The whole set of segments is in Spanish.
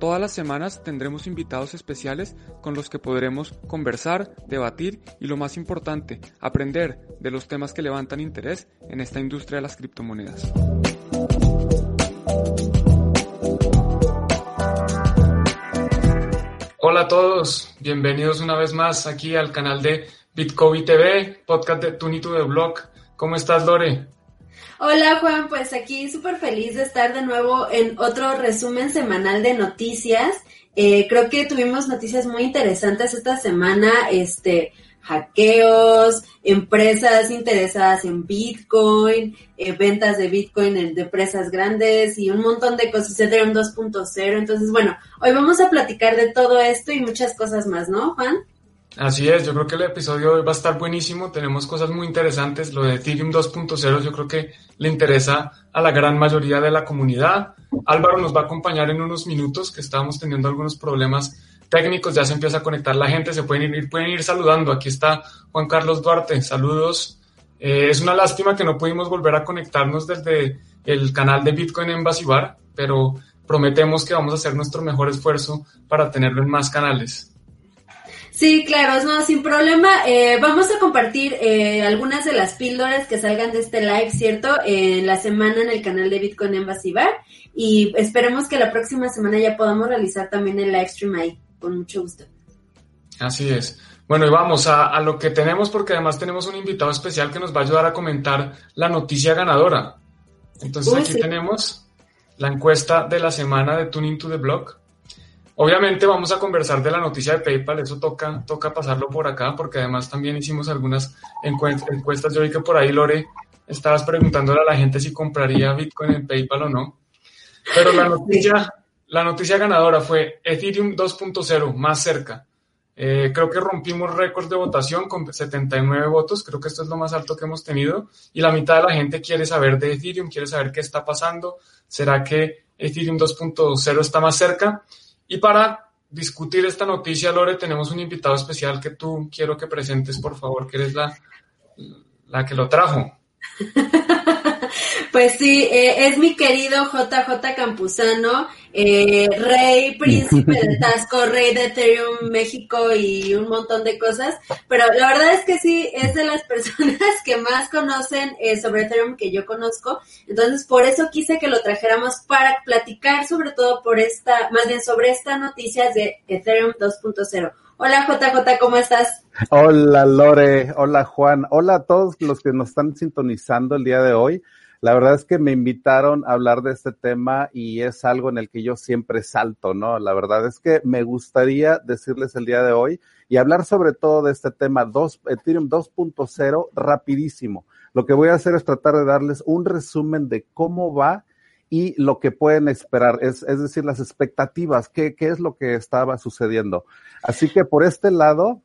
Todas las semanas tendremos invitados especiales con los que podremos conversar, debatir y lo más importante, aprender de los temas que levantan interés en esta industria de las criptomonedas. Hola a todos, bienvenidos una vez más aquí al canal de Bitcoin TV, podcast de Tunito de Blog. ¿Cómo estás, Lore? Hola Juan, pues aquí súper feliz de estar de nuevo en otro resumen semanal de noticias. Eh, creo que tuvimos noticias muy interesantes esta semana, este, hackeos, empresas interesadas en Bitcoin, eh, ventas de Bitcoin en, de empresas grandes y un montón de cosas, Ethereum 2.0. Entonces, bueno, hoy vamos a platicar de todo esto y muchas cosas más, ¿no, Juan? Así es, yo creo que el episodio hoy va a estar buenísimo, tenemos cosas muy interesantes, lo de Ethereum 2.0 yo creo que le interesa a la gran mayoría de la comunidad. Álvaro nos va a acompañar en unos minutos que estábamos teniendo algunos problemas técnicos, ya se empieza a conectar la gente, se pueden ir, pueden ir saludando, aquí está Juan Carlos Duarte, saludos. Eh, es una lástima que no pudimos volver a conectarnos desde el canal de Bitcoin en Basibar, pero prometemos que vamos a hacer nuestro mejor esfuerzo para tenerlo en más canales. Sí, claro, no, sin problema. Eh, vamos a compartir eh, algunas de las píldoras que salgan de este live, ¿cierto? En la semana en el canal de Bitcoin Embassy Bar. Y esperemos que la próxima semana ya podamos realizar también el live stream ahí, con mucho gusto. Así es. Bueno, y vamos a, lo que tenemos, porque además tenemos un invitado especial que nos va a ayudar a comentar la noticia ganadora. Entonces aquí tenemos la encuesta de la semana de Tuning to the Block. Obviamente vamos a conversar de la noticia de PayPal, eso toca, toca pasarlo por acá, porque además también hicimos algunas encuestas. Yo vi que por ahí, Lore, estabas preguntándole a la gente si compraría Bitcoin en PayPal o no. Pero la noticia, la noticia ganadora fue Ethereum 2.0, más cerca. Eh, creo que rompimos récord de votación con 79 votos, creo que esto es lo más alto que hemos tenido, y la mitad de la gente quiere saber de Ethereum, quiere saber qué está pasando, ¿será que Ethereum 2.0 está más cerca? Y para discutir esta noticia, Lore, tenemos un invitado especial que tú quiero que presentes, por favor, que eres la, la que lo trajo. Pues sí, eh, es mi querido JJ Campuzano, eh, rey, príncipe de Tasco, rey de Ethereum México y un montón de cosas. Pero la verdad es que sí, es de las personas que más conocen eh, sobre Ethereum que yo conozco. Entonces, por eso quise que lo trajéramos para platicar sobre todo por esta, más bien sobre esta noticia de Ethereum 2.0. Hola JJ, ¿cómo estás? Hola Lore, hola Juan, hola a todos los que nos están sintonizando el día de hoy. La verdad es que me invitaron a hablar de este tema y es algo en el que yo siempre salto, ¿no? La verdad es que me gustaría decirles el día de hoy y hablar sobre todo de este tema 2, Ethereum 2.0 rapidísimo. Lo que voy a hacer es tratar de darles un resumen de cómo va y lo que pueden esperar, es, es decir, las expectativas, qué, qué es lo que estaba sucediendo. Así que por este lado,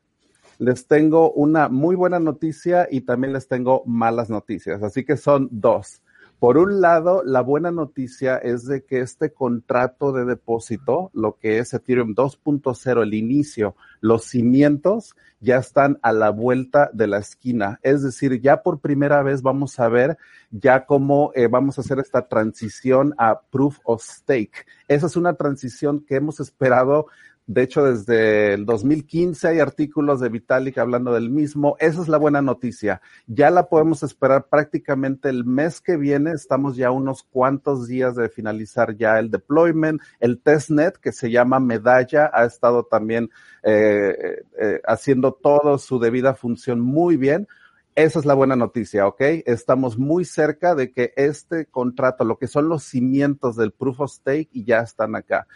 les tengo una muy buena noticia y también les tengo malas noticias. Así que son dos. Por un lado, la buena noticia es de que este contrato de depósito, lo que es Ethereum 2.0, el inicio, los cimientos ya están a la vuelta de la esquina. Es decir, ya por primera vez vamos a ver ya cómo eh, vamos a hacer esta transición a proof of stake. Esa es una transición que hemos esperado de hecho, desde el 2015 hay artículos de Vitalik hablando del mismo. Esa es la buena noticia. Ya la podemos esperar prácticamente el mes que viene. Estamos ya unos cuantos días de finalizar ya el deployment. El testnet, que se llama Medalla, ha estado también eh, eh, haciendo todo su debida función muy bien. Esa es la buena noticia, ¿ok? Estamos muy cerca de que este contrato, lo que son los cimientos del proof of stake, y ya están acá.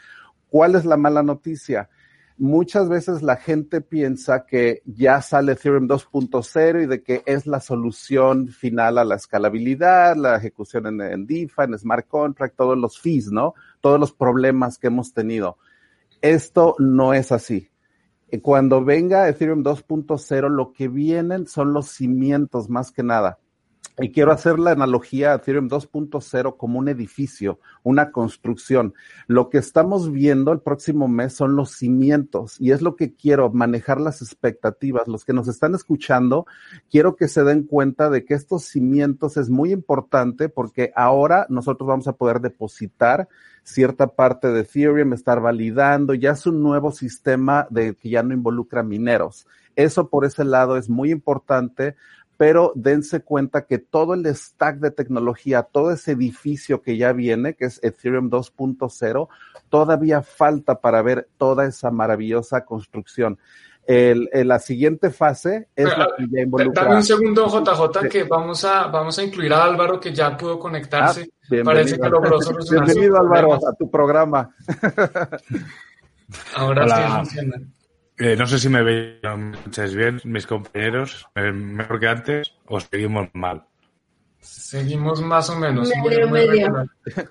¿Cuál es la mala noticia? Muchas veces la gente piensa que ya sale Ethereum 2.0 y de que es la solución final a la escalabilidad, la ejecución en, en en Smart Contract, todos los fees, ¿no? Todos los problemas que hemos tenido. Esto no es así. cuando venga Ethereum 2.0, lo que vienen son los cimientos más que nada. Y quiero hacer la analogía a Ethereum 2.0 como un edificio, una construcción. Lo que estamos viendo el próximo mes son los cimientos y es lo que quiero, manejar las expectativas. Los que nos están escuchando, quiero que se den cuenta de que estos cimientos es muy importante porque ahora nosotros vamos a poder depositar cierta parte de Ethereum, estar validando, ya es un nuevo sistema de que ya no involucra mineros. Eso por ese lado es muy importante pero dense cuenta que todo el stack de tecnología, todo ese edificio que ya viene, que es Ethereum 2.0, todavía falta para ver toda esa maravillosa construcción. El, la siguiente fase es la que ya involucra. Dame un segundo, JJ, que vamos a, vamos a incluir a Álvaro, que ya pudo conectarse. Ah, Parece que logró solucionar. Bienvenido, Álvaro, a tu programa. Ahora sí funciona. Eh, no sé si me veis bien, mis compañeros, eh, mejor que antes, o seguimos mal. Seguimos más o menos. Medio, medio.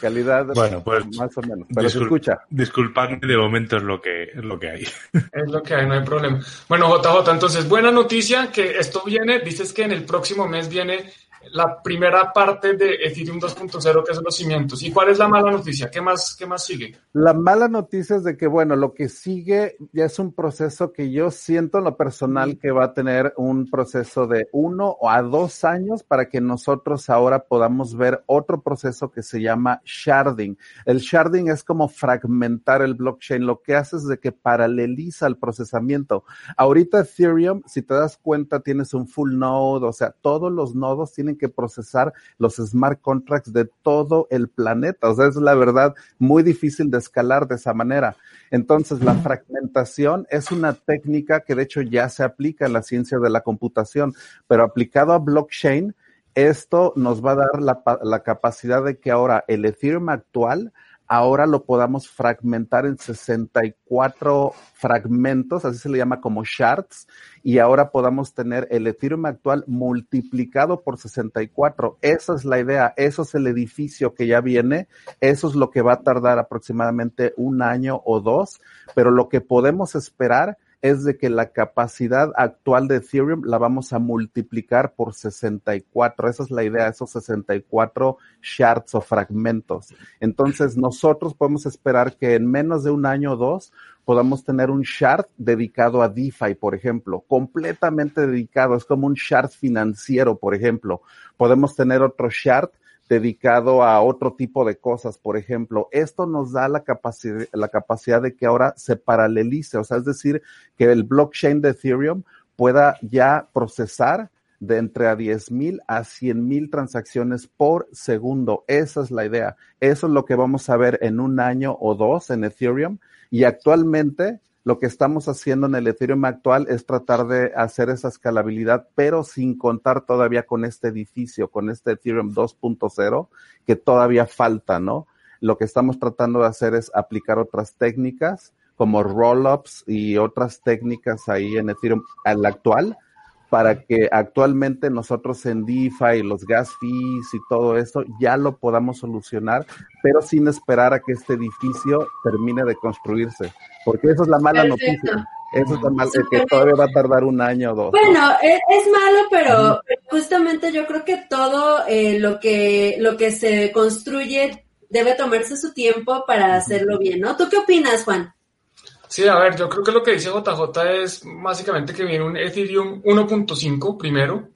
Calidad bueno, pues, más o menos. Pero se escucha. Disculpadme, de momento es lo que es lo que hay. Es lo que hay, no hay problema. Bueno, JJ, entonces, buena noticia que esto viene, dices que en el próximo mes viene la primera parte de Ethereum 2.0, que es los cimientos. ¿Y cuál es la mala noticia? ¿Qué más, ¿Qué más sigue? La mala noticia es de que, bueno, lo que sigue ya es un proceso que yo siento en lo personal que va a tener un proceso de uno o a dos años para que nosotros ahora podamos ver otro proceso que se llama sharding. El sharding es como fragmentar el blockchain. Lo que hace es de que paraleliza el procesamiento. Ahorita Ethereum, si te das cuenta, tienes un full node, o sea, todos los nodos tienen que procesar los smart contracts de todo el planeta. O sea, es la verdad muy difícil de escalar de esa manera. Entonces, la fragmentación es una técnica que de hecho ya se aplica en la ciencia de la computación, pero aplicado a blockchain, esto nos va a dar la, la capacidad de que ahora el Ethereum actual ahora lo podamos fragmentar en 64 fragmentos, así se le llama como shards, y ahora podamos tener el Ethereum actual multiplicado por 64. Esa es la idea, eso es el edificio que ya viene, eso es lo que va a tardar aproximadamente un año o dos, pero lo que podemos esperar es de que la capacidad actual de Ethereum la vamos a multiplicar por 64. Esa es la idea, esos 64 shards o fragmentos. Entonces, nosotros podemos esperar que en menos de un año o dos podamos tener un shard dedicado a DeFi, por ejemplo, completamente dedicado. Es como un shard financiero, por ejemplo. Podemos tener otro shard dedicado a otro tipo de cosas, por ejemplo. Esto nos da la capacidad, la capacidad de que ahora se paralelice, o sea, es decir, que el blockchain de Ethereum pueda ya procesar de entre a 10 mil a 100 mil transacciones por segundo. Esa es la idea. Eso es lo que vamos a ver en un año o dos en Ethereum. Y actualmente lo que estamos haciendo en el Ethereum actual es tratar de hacer esa escalabilidad, pero sin contar todavía con este edificio, con este Ethereum 2.0, que todavía falta, ¿no? Lo que estamos tratando de hacer es aplicar otras técnicas como roll-ups y otras técnicas ahí en Ethereum al actual para que actualmente nosotros en DeFi, los gas fees y todo eso ya lo podamos solucionar, pero sin esperar a que este edificio termine de construirse, porque eso es la mala noticia. Eso es la mala, que todavía va a tardar un año o dos. Bueno, es, es malo, pero justamente yo creo que todo eh, lo que lo que se construye debe tomarse su tiempo para hacerlo bien, ¿no? ¿Tú qué opinas, Juan? Sí, a ver, yo creo que lo que dice JJ es básicamente que viene un Ethereum 1.5 primero,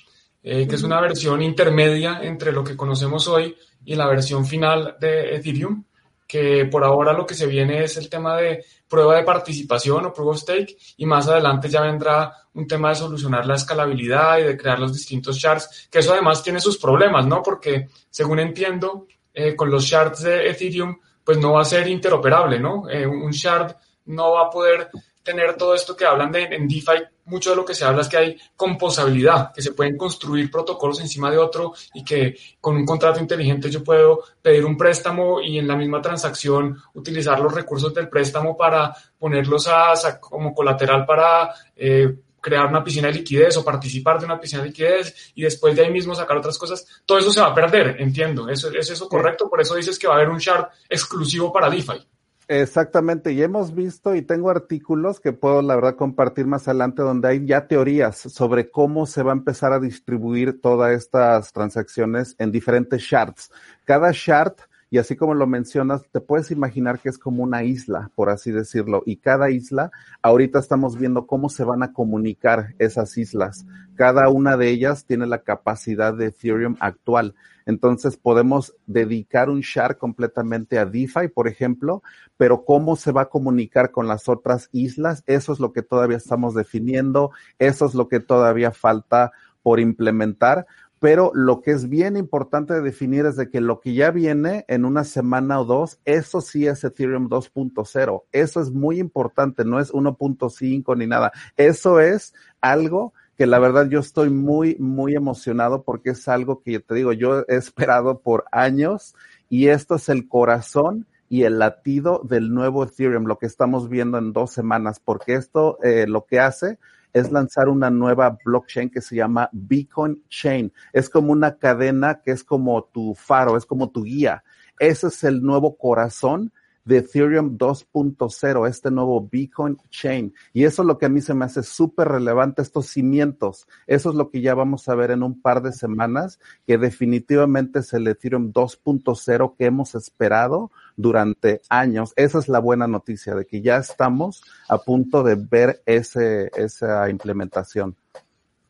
eh, que es una versión intermedia entre lo que conocemos hoy y la versión final de Ethereum, que por ahora lo que se viene es el tema de prueba de participación o proof of stake y más adelante ya vendrá un tema de solucionar la escalabilidad y de crear los distintos shards, que eso además tiene sus problemas, ¿no? Porque según entiendo, eh, con los shards de Ethereum, pues no va a ser interoperable, ¿no? Eh, un shard no va a poder tener todo esto que hablan de en DeFi. Mucho de lo que se habla es que hay composabilidad, que se pueden construir protocolos encima de otro y que con un contrato inteligente yo puedo pedir un préstamo y en la misma transacción utilizar los recursos del préstamo para ponerlos a, como colateral para eh, crear una piscina de liquidez o participar de una piscina de liquidez y después de ahí mismo sacar otras cosas. Todo eso se va a perder, entiendo. ¿Eso, ¿Es eso correcto? Por eso dices que va a haber un shard exclusivo para DeFi. Exactamente, y hemos visto y tengo artículos que puedo la verdad compartir más adelante donde hay ya teorías sobre cómo se va a empezar a distribuir todas estas transacciones en diferentes shards. Cada shard y así como lo mencionas, te puedes imaginar que es como una isla, por así decirlo. Y cada isla, ahorita estamos viendo cómo se van a comunicar esas islas. Cada una de ellas tiene la capacidad de Ethereum actual. Entonces podemos dedicar un shard completamente a DeFi, por ejemplo, pero cómo se va a comunicar con las otras islas, eso es lo que todavía estamos definiendo, eso es lo que todavía falta por implementar, pero lo que es bien importante de definir es de que lo que ya viene en una semana o dos, eso sí es Ethereum 2.0. Eso es muy importante, no es 1.5 ni nada. Eso es algo que la verdad yo estoy muy, muy emocionado porque es algo que te digo, yo he esperado por años y esto es el corazón y el latido del nuevo Ethereum, lo que estamos viendo en dos semanas, porque esto eh, lo que hace es lanzar una nueva blockchain que se llama Bitcoin Chain. Es como una cadena que es como tu faro, es como tu guía. Ese es el nuevo corazón de Ethereum 2.0, este nuevo Bitcoin Chain. Y eso es lo que a mí se me hace súper relevante, estos cimientos. Eso es lo que ya vamos a ver en un par de semanas, que definitivamente es el Ethereum 2.0 que hemos esperado durante años. Esa es la buena noticia, de que ya estamos a punto de ver ese, esa implementación.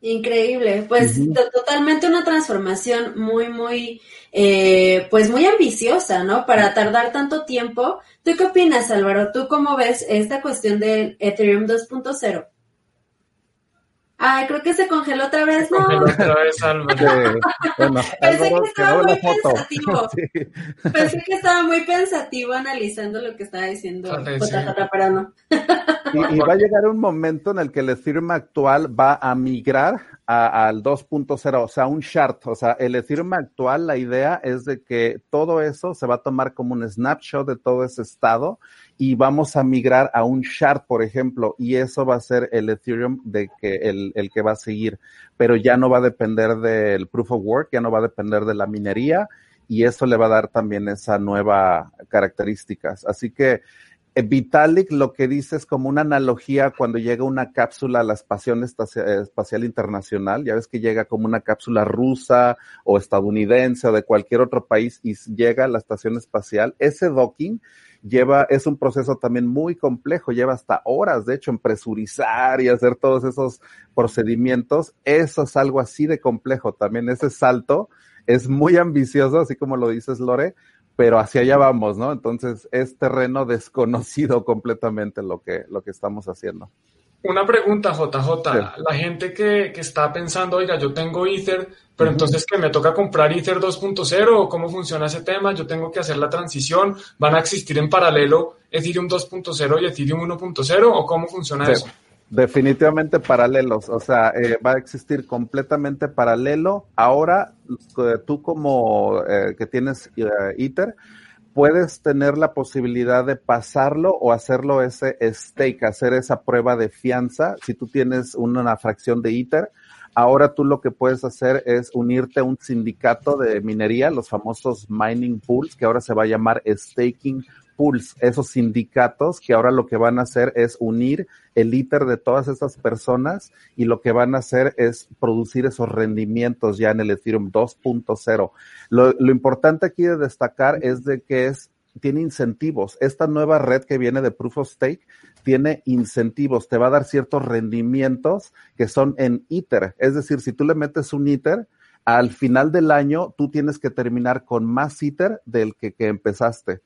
Increíble, pues totalmente una transformación muy, muy, eh, pues muy ambiciosa, ¿no? Para tardar tanto tiempo. ¿Tú qué opinas, Álvaro? ¿Tú cómo ves esta cuestión del Ethereum 2.0? Ay, creo que se congeló otra vez, se Congeló otra vez, Álvaro. bueno, Pensé que estaba muy pensativo. Pensé que estaba muy pensativo analizando lo que estaba diciendo pero Y, va a llegar un momento en el que el Ethereum actual va a migrar al 2.0, o sea, un shard. O sea, el Ethereum actual, la idea es de que todo eso se va a tomar como un snapshot de todo ese estado y vamos a migrar a un shard, por ejemplo, y eso va a ser el Ethereum de que el, el que va a seguir, pero ya no va a depender del proof of work, ya no va a depender de la minería y eso le va a dar también esa nueva características. Así que Vitalik lo que dice es como una analogía cuando llega una cápsula a la Estación Espacial Internacional, ya ves que llega como una cápsula rusa o estadounidense o de cualquier otro país y llega a la estación espacial, ese docking lleva, es un proceso también muy complejo, lleva hasta horas, de hecho, en presurizar y hacer todos esos procedimientos, eso es algo así de complejo. También, ese salto es muy ambicioso, así como lo dices Lore, pero hacia allá vamos, ¿no? Entonces es terreno desconocido completamente lo que, lo que estamos haciendo. Una pregunta, JJ. La gente que, que, está pensando, oiga, yo tengo Ether, pero entonces que me toca comprar Ether 2.0 o cómo funciona ese tema, yo tengo que hacer la transición, van a existir en paralelo Ethereum 2.0 y Ethereum 1.0 o cómo funciona eso. Definitivamente paralelos, o sea, eh, va a existir completamente paralelo. Ahora, eh, tú como eh, que tienes ITER, puedes tener la posibilidad de pasarlo o hacerlo ese stake, hacer esa prueba de fianza. Si tú tienes una fracción de ITER, ahora tú lo que puedes hacer es unirte a un sindicato de minería, los famosos mining pools, que ahora se va a llamar staking esos sindicatos que ahora lo que van a hacer es unir el ITER de todas esas personas y lo que van a hacer es producir esos rendimientos ya en el Ethereum 2.0. Lo, lo importante aquí de destacar es de que es tiene incentivos. Esta nueva red que viene de Proof of Stake tiene incentivos, te va a dar ciertos rendimientos que son en ITER. Es decir, si tú le metes un ITER, al final del año tú tienes que terminar con más ITER del que, empezaste te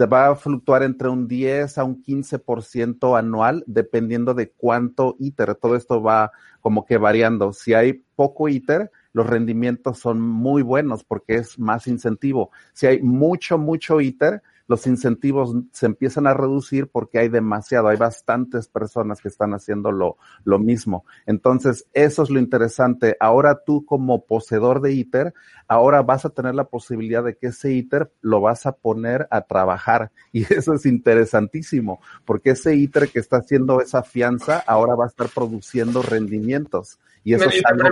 va a fluctuar entre un 10 a un 15% anual, dependiendo de cuánto ITER. Todo esto va como que variando. Si hay poco ITER, los rendimientos son muy buenos porque es más incentivo. Si hay mucho, mucho ITER, los incentivos se empiezan a reducir porque hay demasiado, hay bastantes personas que están haciendo lo, lo mismo. Entonces, eso es lo interesante. Ahora tú como poseedor de ITER, ahora vas a tener la posibilidad de que ese ITER lo vas a poner a trabajar. Y eso es interesantísimo, porque ese ITER que está haciendo esa fianza ahora va a estar produciendo rendimientos. Y eso es algo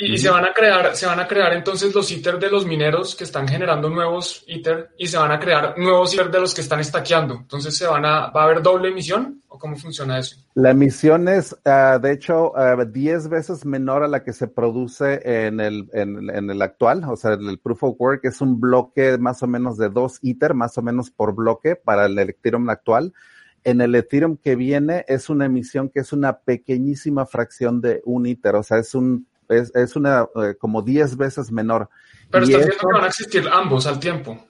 Y, se van a crear, se van a crear entonces los ITER de los mineros que están generando nuevos ITER y se van a crear nuevos ITER de los que están estaqueando. Entonces se van a, va a haber doble emisión o cómo funciona eso? La emisión es, ah, de hecho, 10 ah, veces menor a la que se produce en el, en, en, el actual, o sea, el proof of work es un bloque más o menos de dos ITER, más o menos por bloque para el Ethereum actual. En el Ethereum que viene es una emisión que es una pequeñísima fracción de un ITER, o sea, es un es, es una eh, como 10 veces menor. Pero está diciendo que van a existir ambos al tiempo.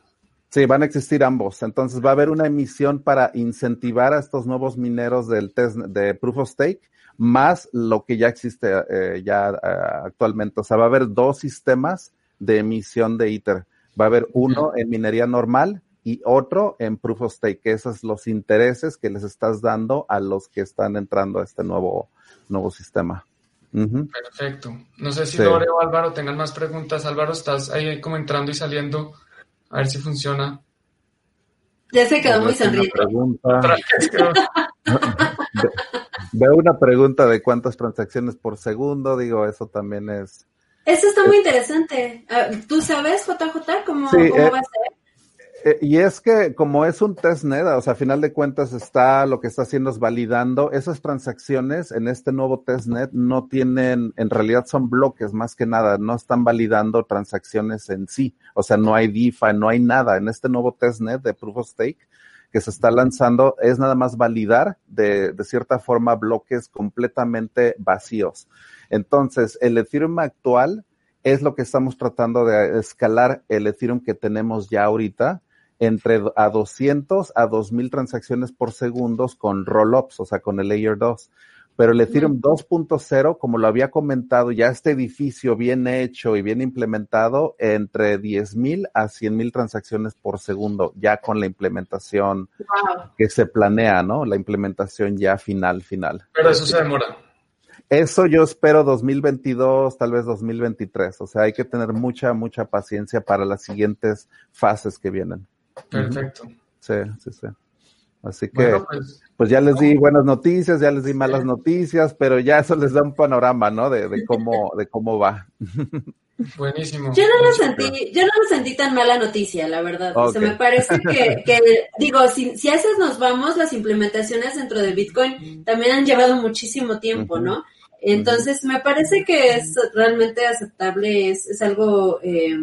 Sí, van a existir ambos. Entonces va a haber una emisión para incentivar a estos nuevos mineros del test de Proof of Stake, más lo que ya existe eh, ya eh, actualmente. O sea, va a haber dos sistemas de emisión de ITER. Va a haber uno en minería normal y otro en Proof of Stake, que esos son los intereses que les estás dando a los que están entrando a este nuevo, nuevo sistema. Perfecto. No sé si Lore o Álvaro tengan más preguntas. Álvaro, estás ahí como entrando y saliendo. A ver si funciona. Ya se quedó muy sonriente. Veo una pregunta de cuántas transacciones por segundo. Digo, eso también es. Eso está muy interesante. ¿Tú sabes, JJ, cómo, cómo eh, va a ser? Eh, y es que como es un testnet, o sea, a final de cuentas está lo que está haciendo es validando esas transacciones en este nuevo testnet no tienen, en realidad son bloques más que nada, no están validando transacciones en sí, o sea, no hay DeFi, no hay nada. En este nuevo testnet de Proof of Stake que se está lanzando es nada más validar de, de cierta forma bloques completamente vacíos. Entonces, el Ethereum actual es lo que estamos tratando de escalar el Ethereum que tenemos ya ahorita entre a 200 a 2000 transacciones por segundo con rollups, o sea, con el Layer 2. Pero el Ethereum 2.0, como lo había comentado, ya este edificio bien hecho y bien implementado, entre 10.000 a 100.000 transacciones por segundo, ya con la implementación que se planea, ¿no? La implementación ya final, final. Pero eso se demora. Eso yo espero 2022, tal vez 2023. O sea, hay que tener mucha, mucha paciencia para las siguientes fases que vienen. Perfecto. Sí, sí, sí. Así que, pues, pues, ya les di buenas noticias, ya les di malas noticias, pero ya eso les da un panorama, ¿no? De, de cómo, de cómo va. Buenísimo. Yo no lo sentí, yo no lo sentí tan mala noticia, la verdad. O sea, me parece que, que digo, si, si a esas nos vamos, las implementaciones dentro de Bitcoin también han llevado muchísimo tiempo, ¿no? Entonces, me parece que es realmente aceptable, es, es algo eh,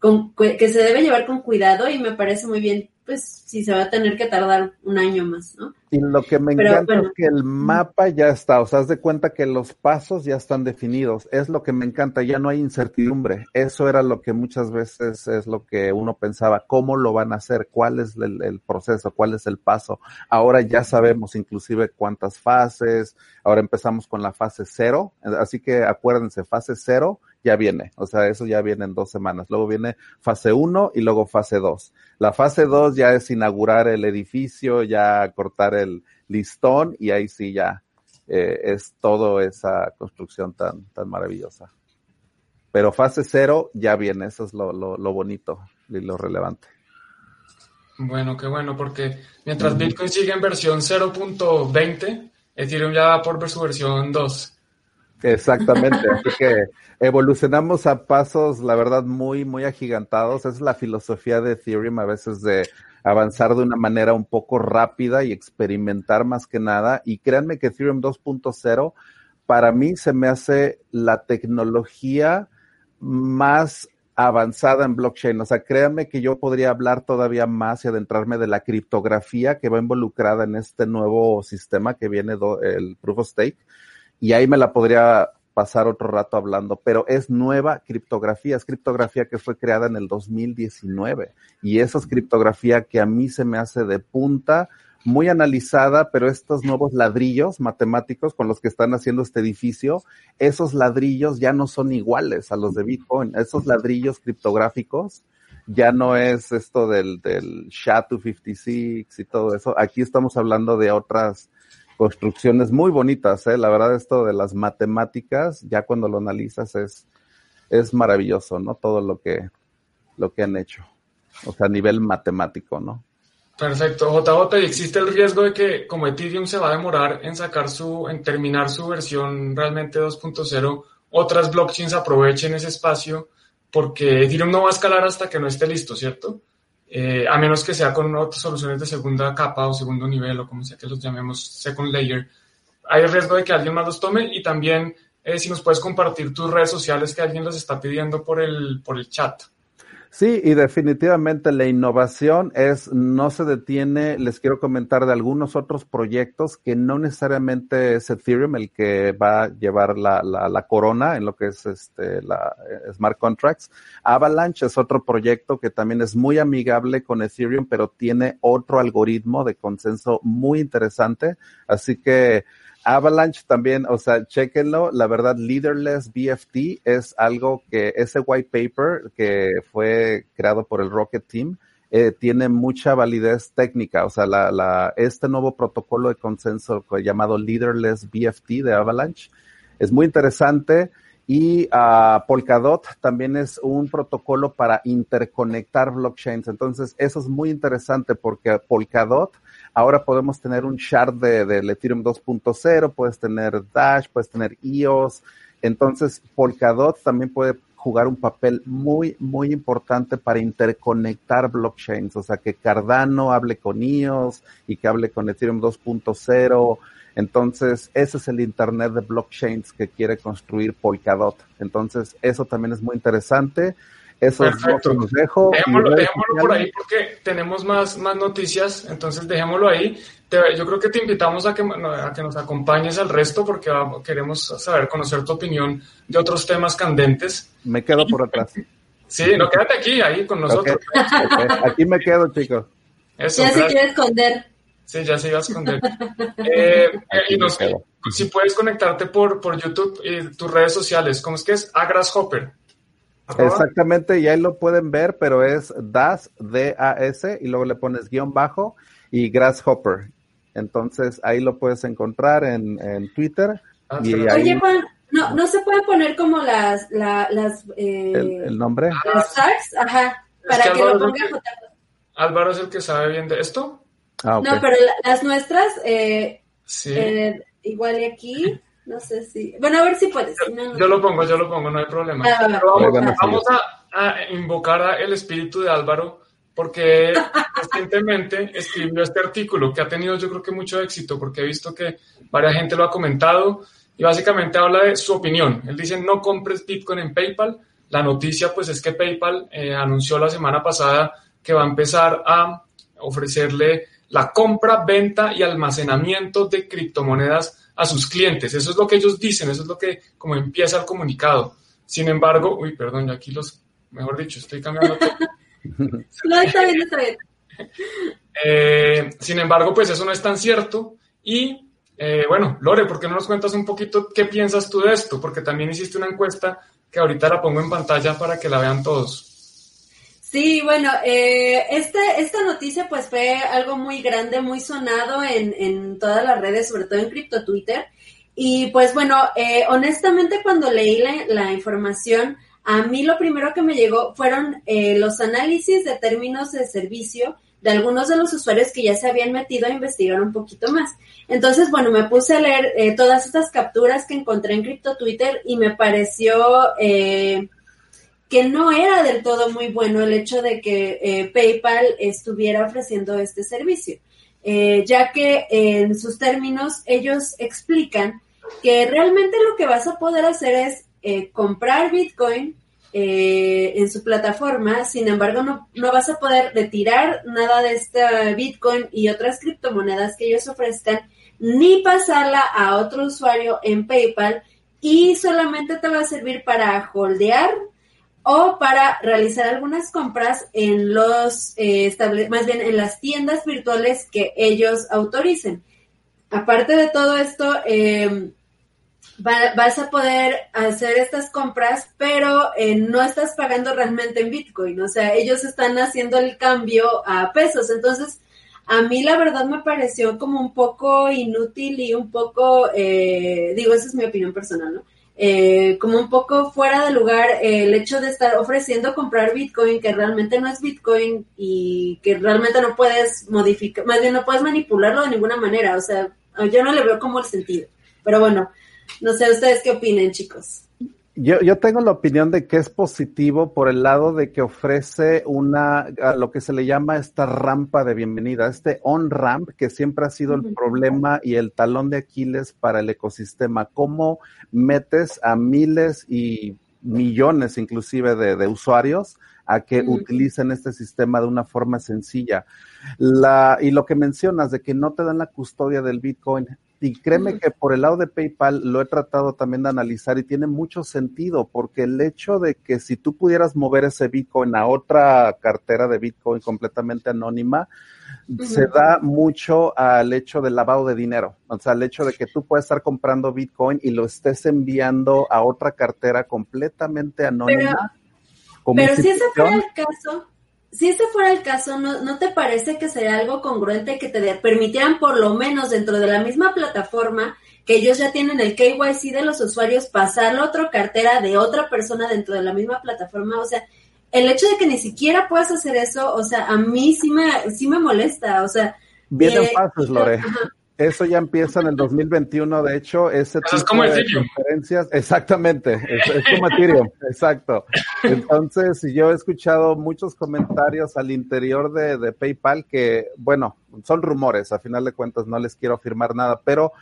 que se debe llevar con cuidado y me parece muy bien, pues si se va a tener que tardar un año más, ¿no? Y lo que me encanta es que el mapa ya está, o sea, haz de cuenta que los pasos ya están definidos, es lo que me encanta, ya no hay incertidumbre, eso era lo que muchas veces es lo que uno pensaba, cómo lo van a hacer, cuál es el, el proceso, cuál es el paso, ahora ya sabemos inclusive cuántas fases, ahora empezamos con la fase cero, así que acuérdense, fase cero ya viene, o sea, eso ya viene en dos semanas. Luego viene fase 1 y luego fase 2. La fase 2 ya es inaugurar el edificio, ya cortar el listón y ahí sí ya eh, es todo esa construcción tan, tan maravillosa. Pero fase 0 ya viene, eso es lo, lo, lo bonito y lo relevante. Bueno, qué bueno, porque mientras Bitcoin sigue en versión 0.20, Ethereum ya va por su versión 2. Exactamente, así que evolucionamos a pasos, la verdad, muy, muy agigantados. Esa es la filosofía de Ethereum a veces de avanzar de una manera un poco rápida y experimentar más que nada. Y créanme que Ethereum 2.0 para mí se me hace la tecnología más avanzada en blockchain. O sea, créanme que yo podría hablar todavía más y adentrarme de la criptografía que va involucrada en este nuevo sistema que viene el Proof of Stake y ahí me la podría pasar otro rato hablando, pero es nueva criptografía, es criptografía que fue creada en el 2019 y esa es criptografía que a mí se me hace de punta, muy analizada, pero estos nuevos ladrillos matemáticos con los que están haciendo este edificio, esos ladrillos ya no son iguales a los de Bitcoin, esos ladrillos criptográficos ya no es esto del, del SHA-256 y todo eso, aquí estamos hablando de otras construcciones muy bonitas, ¿eh? La verdad, esto de las matemáticas, ya cuando lo analizas es, es maravilloso, ¿no? Todo lo que, lo que han hecho. O sea, a nivel matemático, ¿no? Perfecto, JJ, ¿y existe el riesgo de que como Ethereum se va a demorar en sacar su, en terminar su versión realmente 2.0, otras blockchains aprovechen ese espacio porque Ethereum no va a escalar hasta que no esté listo, ¿cierto? Eh, a menos que sea con otras soluciones de segunda capa o segundo nivel o como sea que los llamemos second layer. Hay riesgo de que alguien más los tome y también eh, si nos puedes compartir tus redes sociales que alguien los está pidiendo por el, por el chat. Sí, y definitivamente la innovación es, no se detiene, les quiero comentar de algunos otros proyectos que no necesariamente es Ethereum el que va a llevar la, la, la corona en lo que es este, la eh, Smart Contracts. Avalanche es otro proyecto que también es muy amigable con Ethereum, pero tiene otro algoritmo de consenso muy interesante. Así que, Avalanche también, o sea, chequenlo, la verdad, Leaderless BFT es algo que ese white paper que fue creado por el Rocket Team eh, tiene mucha validez técnica, o sea, la, la, este nuevo protocolo de consenso llamado Leaderless BFT de Avalanche es muy interesante y uh, Polkadot también es un protocolo para interconectar blockchains. Entonces, eso es muy interesante porque Polkadot Ahora podemos tener un shard de, del Ethereum 2.0, puedes tener Dash, puedes tener EOS. Entonces, Polkadot también puede jugar un papel muy, muy importante para interconectar blockchains. O sea, que Cardano hable con EOS y que hable con Ethereum 2.0. Entonces, ese es el Internet de blockchains que quiere construir Polkadot. Entonces, eso también es muy interesante. Eso Perfecto. los dejo. Dejémoslo, dejémoslo por ahí porque tenemos más, más noticias, entonces dejémoslo ahí. Te, yo creo que te invitamos a que, a que nos acompañes al resto porque vamos, queremos saber, conocer tu opinión de otros temas candentes. Me quedo por atrás. Sí, no, quédate aquí, ahí con nosotros. Okay. Okay. Aquí me quedo, chicos. Eso, ya gracias. se quiere esconder. Sí, ya se iba a esconder. eh, y nos, si puedes conectarte por, por YouTube y tus redes sociales, ¿cómo es que es? A Grasshopper. Exactamente, y ahí lo pueden ver, pero es DAS, D-A-S, y luego le pones guion bajo y Grasshopper. Entonces ahí lo puedes encontrar en, en Twitter. Ah, y ahí... Oye, Juan, no, no se puede poner como las, la, las eh, ¿El, ¿El, nombre. Las tags, ajá, para es que, que lo ponga el que, Álvaro es el que sabe bien de esto. Ah, okay. No, pero la, las nuestras, eh, sí. eh, igual de aquí. No sé si. Bueno, a ver si puedes. Yo, no, no. yo lo pongo, yo lo pongo, no hay problema. Ah, Pero vamos, vamos a, a, invocar a el espíritu de Álvaro, porque recientemente escribió este artículo que ha tenido, yo creo que mucho éxito, porque he visto que varias gente lo ha comentado y básicamente habla de su opinión. Él dice: no compres Bitcoin en PayPal. La noticia, pues, es que PayPal eh, anunció la semana pasada que va a empezar a ofrecerle la compra, venta y almacenamiento de criptomonedas a sus clientes. Eso es lo que ellos dicen, eso es lo que como empieza el comunicado. Sin embargo, uy, perdón, yo aquí los, mejor dicho, estoy cambiando todo. no, está bien, está bien. Eh, sin embargo, pues eso no es tan cierto. Y eh, bueno, Lore, ¿por qué no nos cuentas un poquito qué piensas tú de esto? Porque también hiciste una encuesta que ahorita la pongo en pantalla para que la vean todos. Sí, bueno, eh, este, esta noticia pues fue algo muy grande, muy sonado en, en todas las redes, sobre todo en cripto Twitter. Y pues bueno, eh, honestamente cuando leí la, la, información, a mí lo primero que me llegó fueron eh, los análisis de términos de servicio de algunos de los usuarios que ya se habían metido a investigar un poquito más. Entonces, bueno, me puse a leer eh, todas estas capturas que encontré en cripto Twitter y me pareció eh, que no era del todo muy bueno el hecho de que eh, PayPal estuviera ofreciendo este servicio, eh, ya que en sus términos ellos explican que realmente lo que vas a poder hacer es eh, comprar Bitcoin en su plataforma, sin embargo no, no vas a poder retirar nada de este Bitcoin y otras criptomonedas que ellos ofrezcan, ni pasarla a otro usuario en PayPal y solamente te va a servir para holdear o para realizar algunas compras en los eh, más bien en las tiendas virtuales que ellos autoricen. Aparte de todo esto, va, vas a poder hacer estas compras, pero eh, no estás pagando realmente en Bitcoin. O sea, ellos están haciendo el cambio a pesos. Entonces, a mí la verdad me pareció como un poco inútil y un poco, eh, digo, esa es mi opinión personal, ¿no? Eh, como un poco fuera de lugar eh, el hecho de estar ofreciendo comprar Bitcoin que realmente no es Bitcoin y que realmente no puedes modificar, más bien no puedes manipularlo de ninguna manera. O sea, yo no le veo como el sentido. Pero bueno, no sé ustedes qué opinen, chicos. Yo, yo tengo la opinión de que es positivo por el lado de que ofrece una, lo que se le llama esta rampa de bienvenida, este on-ramp que siempre ha sido el problema y el talón de Aquiles para el ecosistema. ¿Cómo metes a miles y millones inclusive de, usuarios a que utilicen este sistema de una forma sencilla? La, y lo que mencionas de que no te dan la custodia del Bitcoin, y créeme que por el lado de PayPal lo he tratado también de analizar y tiene mucho sentido porque el hecho de que si tú pudieras mover ese Bitcoin a otra cartera de Bitcoin completamente anónima, se da mucho al hecho del lavado de dinero. O sea, el hecho de que tú puedes estar comprando Bitcoin y lo estés enviando a otra cartera completamente anónima. pero si ese fuera el caso, si ese fuera el caso, ¿no, ¿no te parece que sería algo congruente que te permitieran por lo menos dentro de la misma plataforma que ellos ya tienen el KYC de los usuarios, pasarlo a otra cartera de otra persona dentro de la misma plataforma? O sea, el hecho de que ni siquiera puedas hacer eso, o sea, a mí sí me, sí me molesta, o sea... Vienen eh, pasos, Lore. Eso ya empieza en el 2021, de hecho, ese tipo de conferencias, exactamente, es, como Ethereum, exacto. Entonces, yo he escuchado muchos comentarios al interior de, de PayPal que, bueno, son rumores, a final de cuentas no les quiero afirmar nada, pero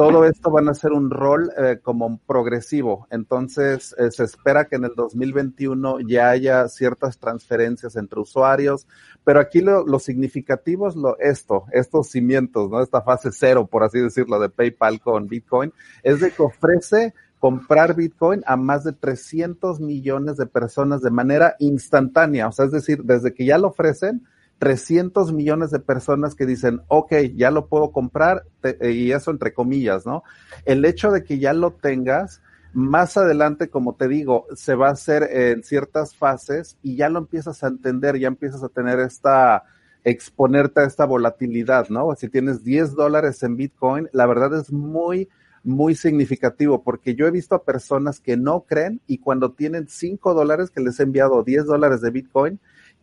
todo esto van a ser un rol eh, como progresivo. Entonces, eh, se espera que en el 2021 ya haya ciertas transferencias entre usuarios, pero aquí lo, lo significativo es lo, esto, estos cimientos, ¿no? Esta fase cero, por así decirlo, de PayPal con Bitcoin, es de que ofrece comprar Bitcoin a más de 300 millones de personas de manera instantánea. O sea, es decir, desde que ya lo ofrecen, 300 millones de personas que dicen, ok, ya lo puedo comprar, y eso entre comillas, ¿no? El hecho de que ya lo tengas, más adelante, como te digo, se va a hacer en ciertas fases y ya lo empiezas a entender, ya empiezas a tener esta, exponerte a esta volatilidad, ¿no? Si tienes 10 dólares en Bitcoin, la verdad es muy, muy significativo porque yo he visto a personas que no creen y cuando tienen 5 dólares que les he enviado 10 dólares de Bitcoin,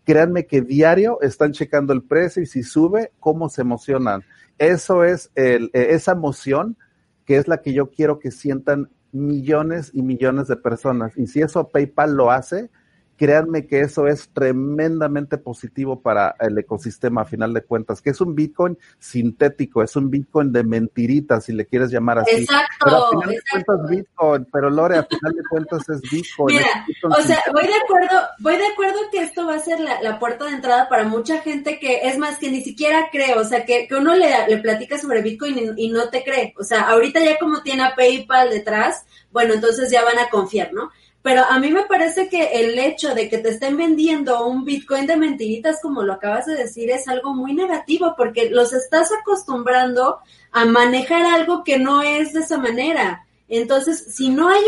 créanme que diario están checando el precio y si sube, cómo se emocionan. Eso es el, eh, esa emoción que es la que yo quiero que sientan millones y millones de personas. Y si eso PayPal lo hace, créanme que eso es tremendamente positivo para el ecosistema a final de cuentas, que es un Bitcoin sintético, es un Bitcoin de mentiritas, si le quieres llamar así. Exacto. Pero a final de cuentas Bitcoin, pero Lore, a final de cuentas es Bitcoin. Mira, o sea, voy de acuerdo, voy de acuerdo que esto va a ser la, puerta de entrada para mucha gente que es más que ni siquiera cree, o sea, que, que uno le, le platica sobre Bitcoin y, y no te cree. O sea, ahorita ya como tiene a PayPal detrás, bueno, entonces ya van a confiar, ¿no? Pero a mí me parece que el hecho de que te estén vendiendo un Bitcoin de mentiritas, como lo acabas de decir, es algo muy negativo porque los estás acostumbrando a manejar algo que no es de esa manera. Entonces, si no hay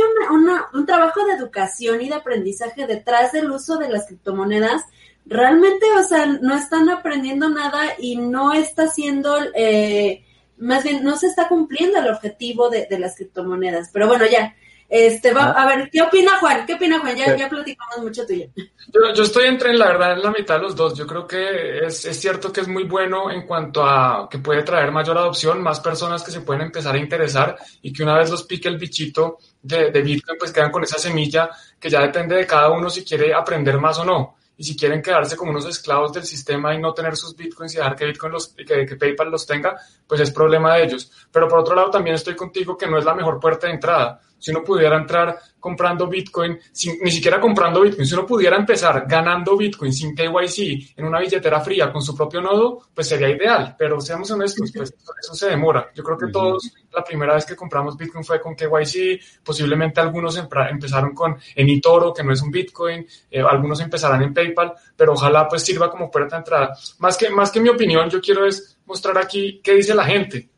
un trabajo de educación y de aprendizaje detrás del uso de las criptomonedas, realmente, o sea, no están aprendiendo nada y no está siendo, eh, más bien, no se está cumpliendo el objetivo de, de las criptomonedas. Pero bueno, ya, este, va, a ver, ¿qué opina Juan? ¿Qué opina Juan? Ya, ya platicamos mucho tuyo. Yo, yo estoy entre, la verdad, en la mitad de los dos. Yo creo que es, es cierto que es muy bueno en cuanto a que puede traer mayor adopción, más personas que se pueden empezar a interesar y que una vez los pique el bichito de, de Bitcoin, pues quedan con esa semilla que ya depende de cada uno si quiere aprender más o no y si quieren quedarse como unos esclavos del sistema y no tener sus bitcoins y dejar que Bitcoin los, que, que, PayPal los tenga, pues es problema de ellos. Pero por otro lado también estoy contigo que no es la mejor puerta de entrada si uno pudiera entrar comprando Bitcoin, sin, ni siquiera comprando Bitcoin, si uno pudiera empezar ganando Bitcoin sin KYC en una billetera fría con su propio nodo, pues sería ideal. Pero seamos honestos, pues eso se demora. Yo creo que todos la primera vez que compramos Bitcoin fue con KYC, posiblemente algunos empezaron con en eToro, que no es un Bitcoin, eh, algunos empezarán en PayPal, pero ojalá pues sirva como puerta de entrada. Más que, más que mi opinión, yo quiero es mostrar aquí qué dice la gente,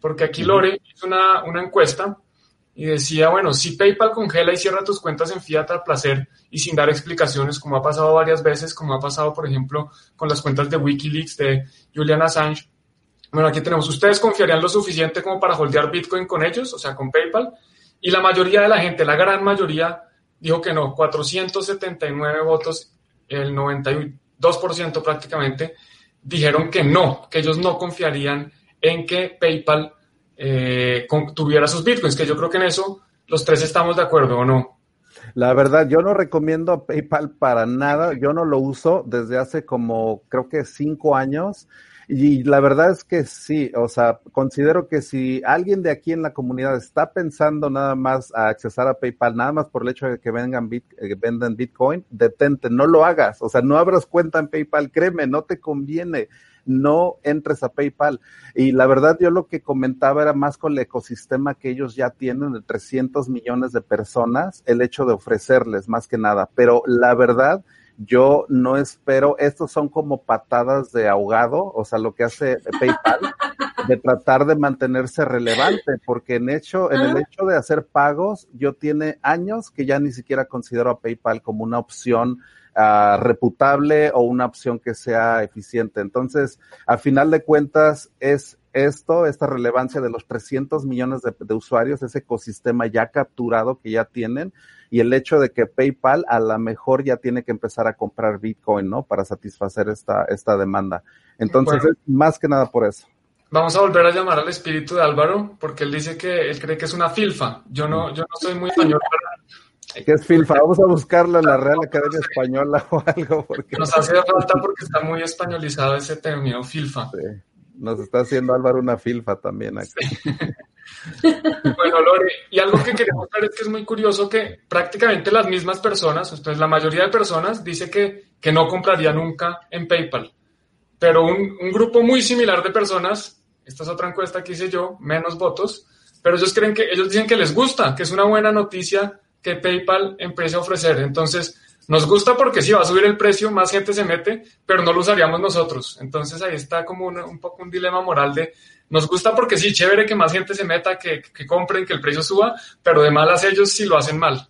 porque aquí Lore hizo una, una encuesta y decía, bueno, si PayPal congela y cierra tus cuentas en fiat al placer y sin dar explicaciones, como ha pasado varias veces, como ha pasado, por ejemplo, con las cuentas de Wikileaks de Julian Assange. Bueno, aquí tenemos, ¿ustedes confiarían lo suficiente como para holdear Bitcoin con ellos, o sea, con PayPal? Y la mayoría de la gente, la gran mayoría, dijo que no, 479 votos, el 92% prácticamente, dijeron que no, que ellos no confiarían en que PayPal eh, tuviera sus bitcoins, que yo creo que en eso los tres estamos de acuerdo, ¿o no? La verdad, yo no recomiendo PayPal para nada. Yo no lo uso desde hace como creo que cinco años. Y la verdad es que sí, o sea, considero que si alguien de aquí en la comunidad está pensando nada más a accesar a PayPal, nada más por el hecho de que vengan bit, eh, vendan Bitcoin, detente, no lo hagas, o sea, no abras cuenta en PayPal, créeme, no te conviene no entres a PayPal. Y la verdad, yo lo que comentaba era más con el ecosistema que ellos ya tienen de 300 millones de personas, el hecho de ofrecerles más que nada. Pero la verdad, yo no espero, estos son como patadas de ahogado, o sea, lo que hace PayPal, de tratar de mantenerse relevante, porque en hecho, en el ah. hecho de hacer pagos, yo tiene años que ya ni siquiera considero a PayPal como una opción uh, reputable o una opción que sea eficiente. Entonces, a final de cuentas, es esto, esta relevancia de los 300 millones de, de usuarios, ese ecosistema ya capturado que ya tienen, y el hecho de que PayPal a lo mejor ya tiene que empezar a comprar Bitcoin, ¿no? Para satisfacer esta, esta demanda. Entonces, es más que nada por eso. Vamos a volver a llamar al espíritu de Álvaro, porque él dice que él cree que es una filfa. Yo no, yo no soy muy español ¿Qué es filfa? Vamos a buscarlo en la Real Academia Española o algo. Porque... Nos hace falta porque está muy españolizado ese término, filfa. Sí. Nos está haciendo Álvaro una filfa también aquí. Bueno, Lore, y algo que queremos ver es que es muy curioso que prácticamente las mismas personas, entonces la mayoría de personas dice que, que no compraría nunca en PayPal, pero un, un, grupo muy similar de personas, esta es otra encuesta que hice yo, menos votos, pero ellos creen que, ellos dicen que les gusta, que es una buena noticia que PayPal empiece a ofrecer. Entonces, nos gusta porque sí, va a subir el precio, más gente se mete, pero no lo usaríamos nosotros. Entonces ahí está como un poco un dilema moral de, nos gusta porque sí, chévere que más gente se meta, que, que compren, que el precio suba, pero de malas ellos sí lo hacen mal.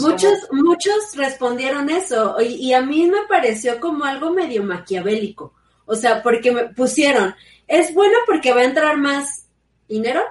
muchos, muchos respondieron eso y, a mí me pareció como algo medio maquiavélico. O sea, porque me pusieron, es bueno porque va a entrar más dinero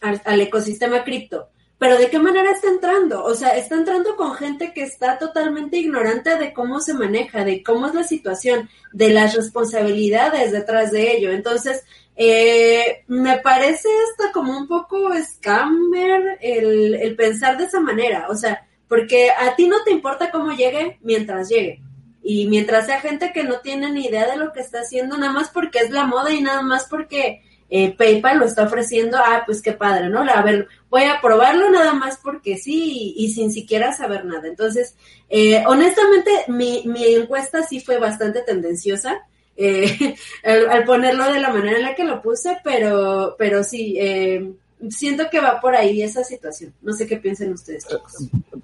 al ecosistema cripto pero ¿de qué manera está entrando? O sea, está entrando con gente que está totalmente ignorante de cómo se maneja, de cómo es la situación, de las responsabilidades detrás de ello. Entonces, eh, me parece hasta como un poco scammer el, el pensar de esa manera. O sea, porque a ti no te importa cómo llegue mientras llegue. Y mientras sea gente que no tiene ni idea de lo que está haciendo, nada más porque es la moda y nada más porque eh, PayPal lo está ofreciendo, ah, pues qué padre, ¿no? A ver, voy a probarlo nada más porque sí y, sin siquiera saber nada. Entonces, eh, honestamente, mi, mi encuesta sí fue bastante tendenciosa. Eh, al, ponerlo de la manera en la que lo puse, pero, pero sí, eh, siento que va por ahí esa situación. No sé qué piensen ustedes.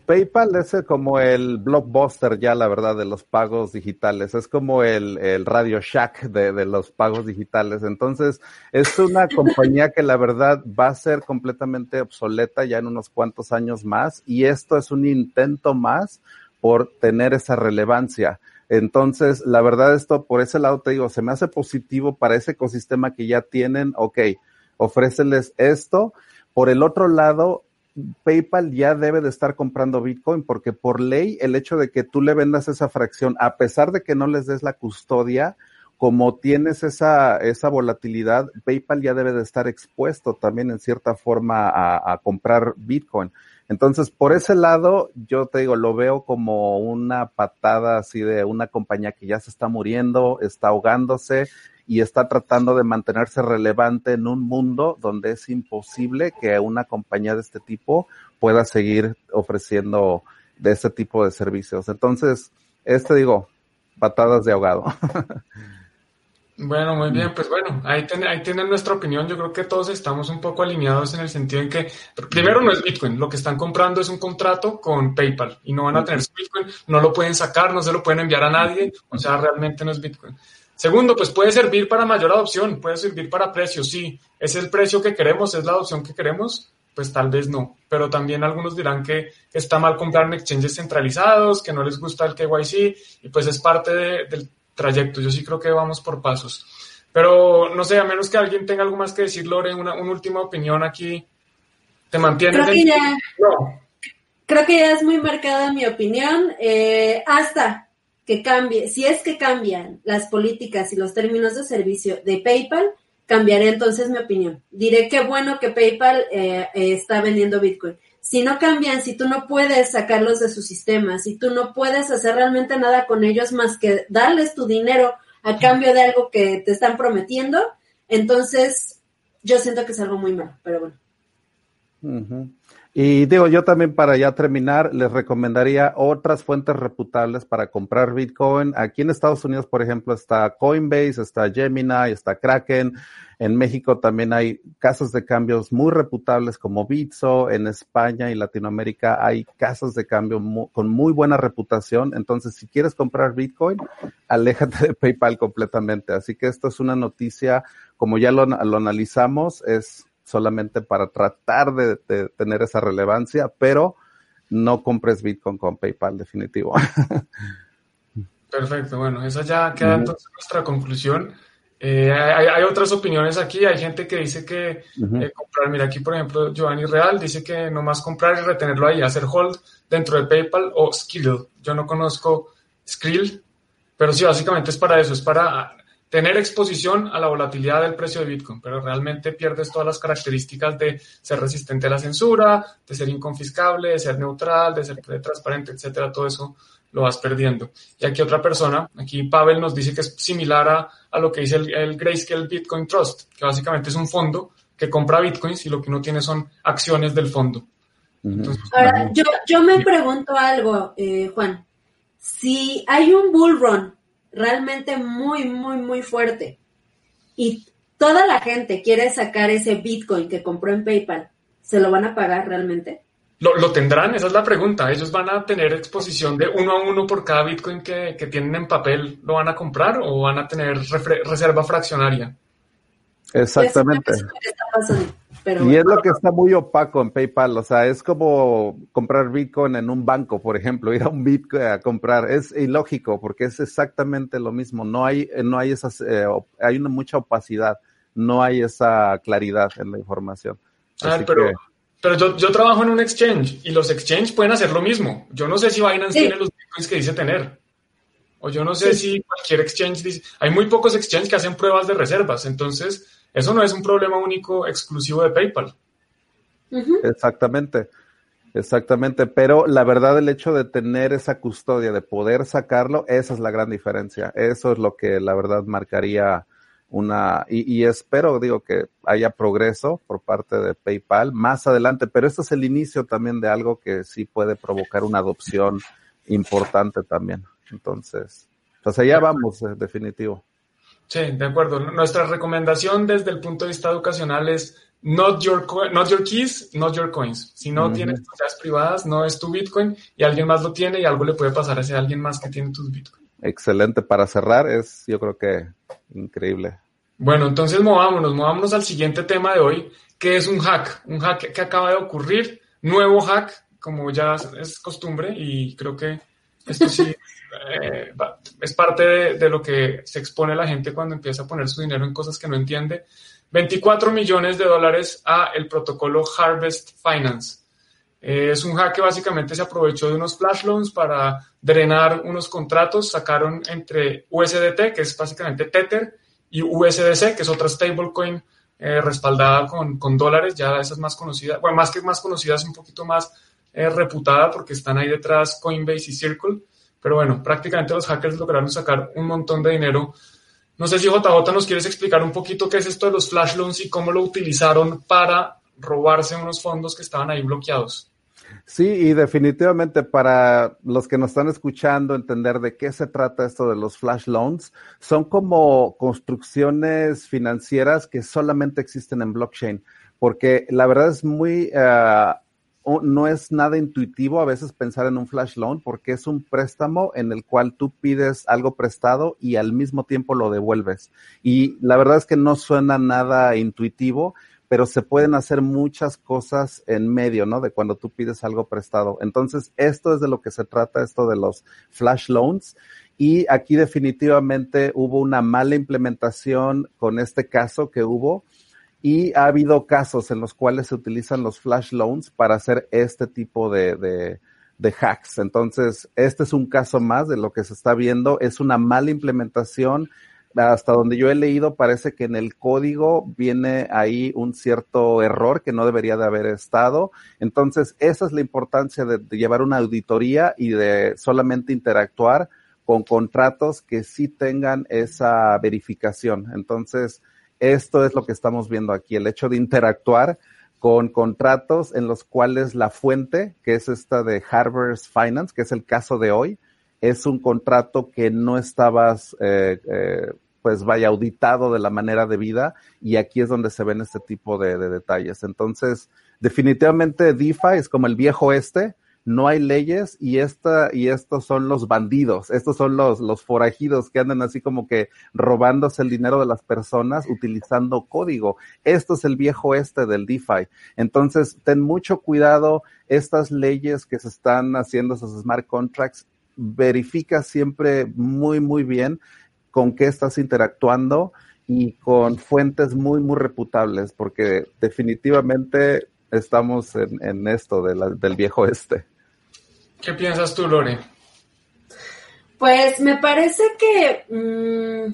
PayPal es como el blockbuster ya, la verdad, de los pagos digitales. Es como el, el Radio Shack de, de, los pagos digitales. Entonces, es una compañía que la verdad va a ser completamente obsoleta ya en unos cuantos años más. Y esto es un intento más por tener esa relevancia. Entonces, la verdad, esto por ese lado te digo, se me hace positivo para ese ecosistema que ya tienen. Ok, ofréceles esto. Por el otro lado, PayPal ya debe de estar comprando Bitcoin porque por ley el hecho de que tú le vendas esa fracción, a pesar de que no les des la custodia, como tienes esa, esa volatilidad, PayPal ya debe de estar expuesto también en cierta forma a, a comprar Bitcoin. Entonces, por ese lado, yo te digo, lo veo como una patada así de una compañía que ya se está muriendo, está ahogándose y está tratando de mantenerse relevante en un mundo donde es imposible que una compañía de este tipo pueda seguir ofreciendo de este tipo de servicios. Entonces, este digo, patadas de ahogado. Bueno, muy bien, pues bueno, ahí, ahí tienen nuestra opinión. Yo creo que todos estamos un poco alineados en el sentido en que, primero, no es Bitcoin, lo que están comprando es un contrato con PayPal y no van a tener su Bitcoin, no lo pueden sacar, no se lo pueden enviar a nadie, o sea, realmente no es Bitcoin. Segundo, pues puede servir para mayor adopción, puede servir para precios, sí. ¿Es el precio que queremos? ¿Es la adopción que queremos? Pues tal vez no. Pero también algunos dirán que está mal comprar en exchanges centralizados, que no les gusta el KYC, y pues es parte de, del trayecto. Yo sí creo que vamos por pasos. Pero no sé, a menos que alguien tenga algo más que decir, Lore, una, una última opinión aquí. ¿Te mantienes? Creo que ya, no. creo que ya es muy marcada mi opinión. Eh, hasta que cambie, si es que cambian las políticas y los términos de servicio de PayPal, cambiaré entonces mi opinión. Diré que bueno que PayPal eh, está vendiendo Bitcoin. si no cambian, si tú no puedes sacarlos de su sistema, si tú no puedes hacer realmente nada con ellos más que darles tu dinero a cambio de algo que te están prometiendo, entonces yo siento que es algo muy malo, pero bueno. Y digo, yo también para ya terminar, les recomendaría otras fuentes reputables para comprar Bitcoin. Aquí en Estados Unidos, por ejemplo, está Coinbase, está Gemini, está Kraken. En México también hay casas de cambios muy reputables como Bitso. En España y Latinoamérica hay casas de cambio con muy buena reputación. Entonces, si quieres comprar Bitcoin, aléjate de PayPal completamente. Así que esto es una noticia, como ya lo, lo analizamos, es solamente para tratar de, tener esa relevancia, pero no compres Bitcoin con PayPal definitivo. Perfecto, bueno, esa ya queda entonces nuestra conclusión. Eh, hay, otras opiniones aquí, hay gente que dice que eh, comprar, mira aquí por ejemplo Giovanni Real dice que nomás comprar y retenerlo ahí, hacer hold dentro de PayPal o Skrill. Yo no conozco Skrill, pero sí, básicamente es para eso, es para tener exposición a la volatilidad del precio de Bitcoin, pero realmente pierdes todas las características de ser resistente a la censura, de ser inconfiscable, de ser neutral, de ser transparente, etcétera, todo eso lo vas perdiendo. Y aquí otra persona, aquí Pavel nos dice que es similar a, a lo que dice el, el, Grayscale Bitcoin Trust, que básicamente es un fondo que compra bitcoins y lo que uno tiene son acciones del fondo. Ahora, yo, yo me pregunto algo, eh, Juan. Si hay un bull run realmente muy, muy, muy fuerte. Y toda la gente quiere sacar ese Bitcoin que compró en PayPal. ¿Se lo van a pagar realmente? Lo, tendrán, esa es la pregunta. Ellos van a tener exposición de uno a uno por cada Bitcoin que, tienen en papel. ¿Lo van a comprar o van a tener reserva fraccionaria? Exactamente. Y es lo que está muy opaco en PayPal, o sea, es como comprar Bitcoin en un banco, por ejemplo, ir a un Bitcoin a comprar, es ilógico porque es exactamente lo mismo, no hay, no hay esas, eh, hay una mucha opacidad, no hay esa claridad en la información. Ah, pero, pero yo, yo, trabajo en un exchange y los exchanges pueden hacer lo mismo. Yo no sé si Binance tiene los Bitcoins que dice tener. O yo no sé si cualquier exchange dice, hay muy pocos exchanges que hacen pruebas de reservas, entonces eso no es un problema único exclusivo de PayPal. Exactamente, exactamente. Pero la verdad, el hecho de tener esa custodia, de poder sacarlo, esa es la gran diferencia. Eso es lo que la verdad marcaría una, y, y, espero, digo, que haya progreso por parte de PayPal más adelante, pero este es el inicio también de algo que sí puede provocar una adopción importante también. Entonces, pues allá vamos, eh, definitivo. Sí, de acuerdo. Nuestra recomendación desde el punto de vista educacional es not your, not your keys, not your coins. Si no tienes propiedades privadas, no es tu Bitcoin y alguien más lo tiene y algo le puede pasar a ese alguien más que tiene tus Bitcoin. Excelente. Para cerrar es, yo creo que increíble. Bueno, entonces movámonos, movámonos al siguiente tema de hoy, que es un hack, un hack que acaba de ocurrir, nuevo hack, como ya es costumbre y creo que esto sí eh, es parte de, lo que se expone la gente cuando empieza a poner su dinero en cosas que no entiende. 24 millones de dólares a el protocolo Harvest Finance. Eh, es un hack que básicamente se aprovechó de unos flash loans para drenar unos contratos. Sacaron entre USDT, que es básicamente Tether, y USDC, que es otra stablecoin eh, respaldada con, con, dólares. Ya esa es más conocida, bueno, más que más conocida, es un poquito más reputada porque están ahí detrás Coinbase y Circle. Pero bueno, prácticamente los hackers lograron sacar un montón de dinero. No sé si JJ nos quieres explicar un poquito qué es esto de los flash loans y cómo lo utilizaron para robarse unos fondos que estaban ahí bloqueados. Sí, y definitivamente para los que nos están escuchando entender de qué se trata esto de los flash loans, son como construcciones financieras que solamente existen en blockchain, porque la verdad es muy uh, no es nada intuitivo a veces pensar en un flash loan porque es un préstamo en el cual tú pides algo prestado y al mismo tiempo lo devuelves. Y la verdad es que no suena nada intuitivo, pero se pueden hacer muchas cosas en medio, ¿no? De cuando tú pides algo prestado. Entonces, esto es de lo que se trata, esto de los flash loans. Y aquí definitivamente hubo una mala implementación con este caso que hubo y ha habido casos en los cuales se utilizan los flash loans para hacer este tipo de, de, hacks. Entonces, este es un caso más de lo que se está viendo. Es una mala implementación. hasta donde yo he leído, parece que en el código viene ahí un cierto error que no debería de haber estado. Entonces, esa es la importancia de, llevar una auditoría y de solamente interactuar con contratos que sí tengan esa verificación. Entonces, esto es lo que estamos viendo aquí, el hecho de interactuar con contratos en los cuales la fuente, que es esta de Harvard's Finance, que es el caso de hoy, es un contrato que no estabas, eh, eh, pues vaya, auditado de la manera debida y aquí es donde se ven este tipo de, de detalles. Entonces, definitivamente DeFi es como el viejo este, no hay leyes y esta y estos son los bandidos, estos son los los forajidos que andan así como que robándose el dinero de las personas utilizando código. Esto es el viejo este del DeFi. Entonces, ten mucho cuidado estas leyes que se están haciendo esos smart contracts, verifica siempre muy muy bien con qué estás interactuando y con fuentes muy muy reputables porque definitivamente estamos en, en esto del viejo este. ¿Qué piensas tú, Lore? Pues me parece que mmm,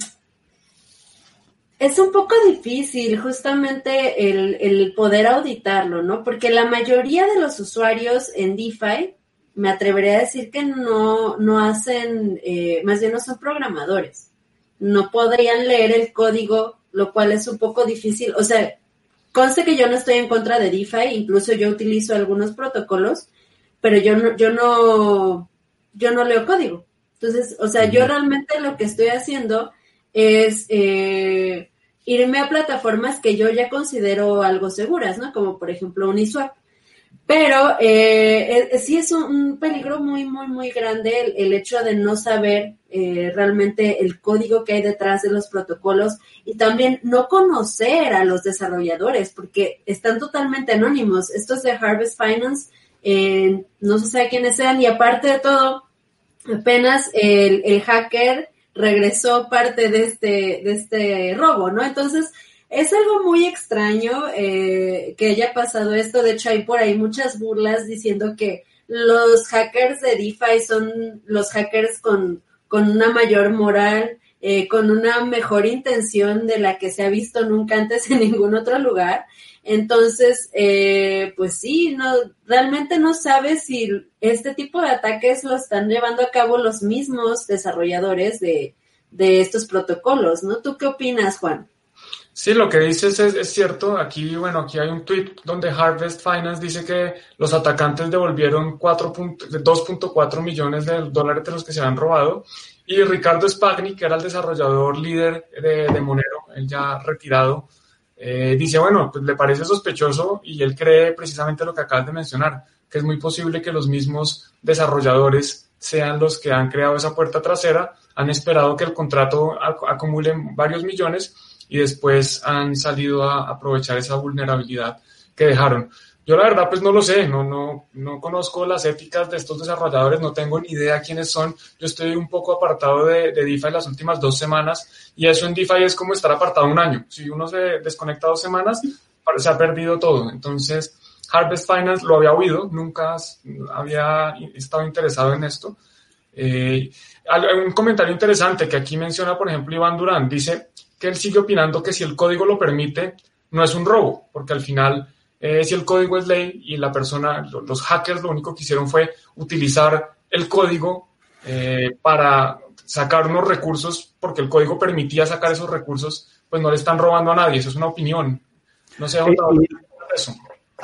es un poco difícil justamente el, el, poder auditarlo, ¿no? Porque la mayoría de los usuarios en DeFi, me atrevería a decir que no, no hacen, eh, más bien no son programadores. No podrían leer el código, lo cual es un poco difícil. O sea, conste que yo no estoy en contra de DeFi, incluso yo utilizo algunos protocolos, pero yo no, yo no, yo no leo código. Entonces, o sea, yo realmente lo que estoy haciendo es eh, irme a plataformas que yo ya considero algo seguras, ¿no? Como por ejemplo Uniswap. Pero eh, eh, sí es un, peligro muy, muy, muy grande el, el hecho de no saber eh, realmente el código que hay detrás de los protocolos y también no conocer a los desarrolladores porque están totalmente anónimos. Estos de Harvest Finance eh, no se sabe quiénes sean y aparte de todo, apenas el, el hacker regresó parte de este, de este robo, ¿no? Entonces, es algo muy extraño eh, que haya pasado esto. De hecho, hay por ahí muchas burlas diciendo que los hackers de DeFi son los hackers con, con una mayor moral, eh, con una mejor intención de la que se ha visto nunca antes en ningún otro lugar. Entonces, eh, pues sí, no, realmente no sabes si este tipo de ataques lo están llevando a cabo los mismos desarrolladores de, de estos protocolos, ¿no? ¿Tú qué opinas, Juan? Sí, lo que dices es, cierto. Aquí, bueno, aquí hay un tweet donde Harvest Finance dice que los atacantes devolvieron 2.4 millones de dólares de los que se han robado. Y Ricardo Spagni, que era el desarrollador líder de, de Monero, él ya retirado, eh, dice, bueno, pues le parece sospechoso y él cree precisamente lo que acabas de mencionar, que es muy posible que los mismos desarrolladores sean los que han creado esa puerta trasera, han esperado que el contrato acumule varios millones y después han salido a aprovechar esa vulnerabilidad que dejaron. Yo la verdad pues no lo sé, no, no, no conozco las éticas de estos desarrolladores, no tengo ni idea quiénes son. Yo estoy un poco apartado de, de DeFi las últimas dos semanas y eso en DeFi es como estar apartado un año. Si uno se desconecta dos semanas, se ha perdido todo. Entonces, Harvest Finance lo había oído, nunca había estado interesado en esto. Eh, un comentario interesante que aquí menciona, por ejemplo, Iván Durán, dice que él sigue opinando que si el código lo permite, no es un robo, porque al final eh, si el código es ley y la persona, los hackers lo único que hicieron fue utilizar el código eh, para sacar unos recursos, porque el código permitía sacar esos recursos, pues no le están robando a nadie, eso es una opinión. No sé, otra eso.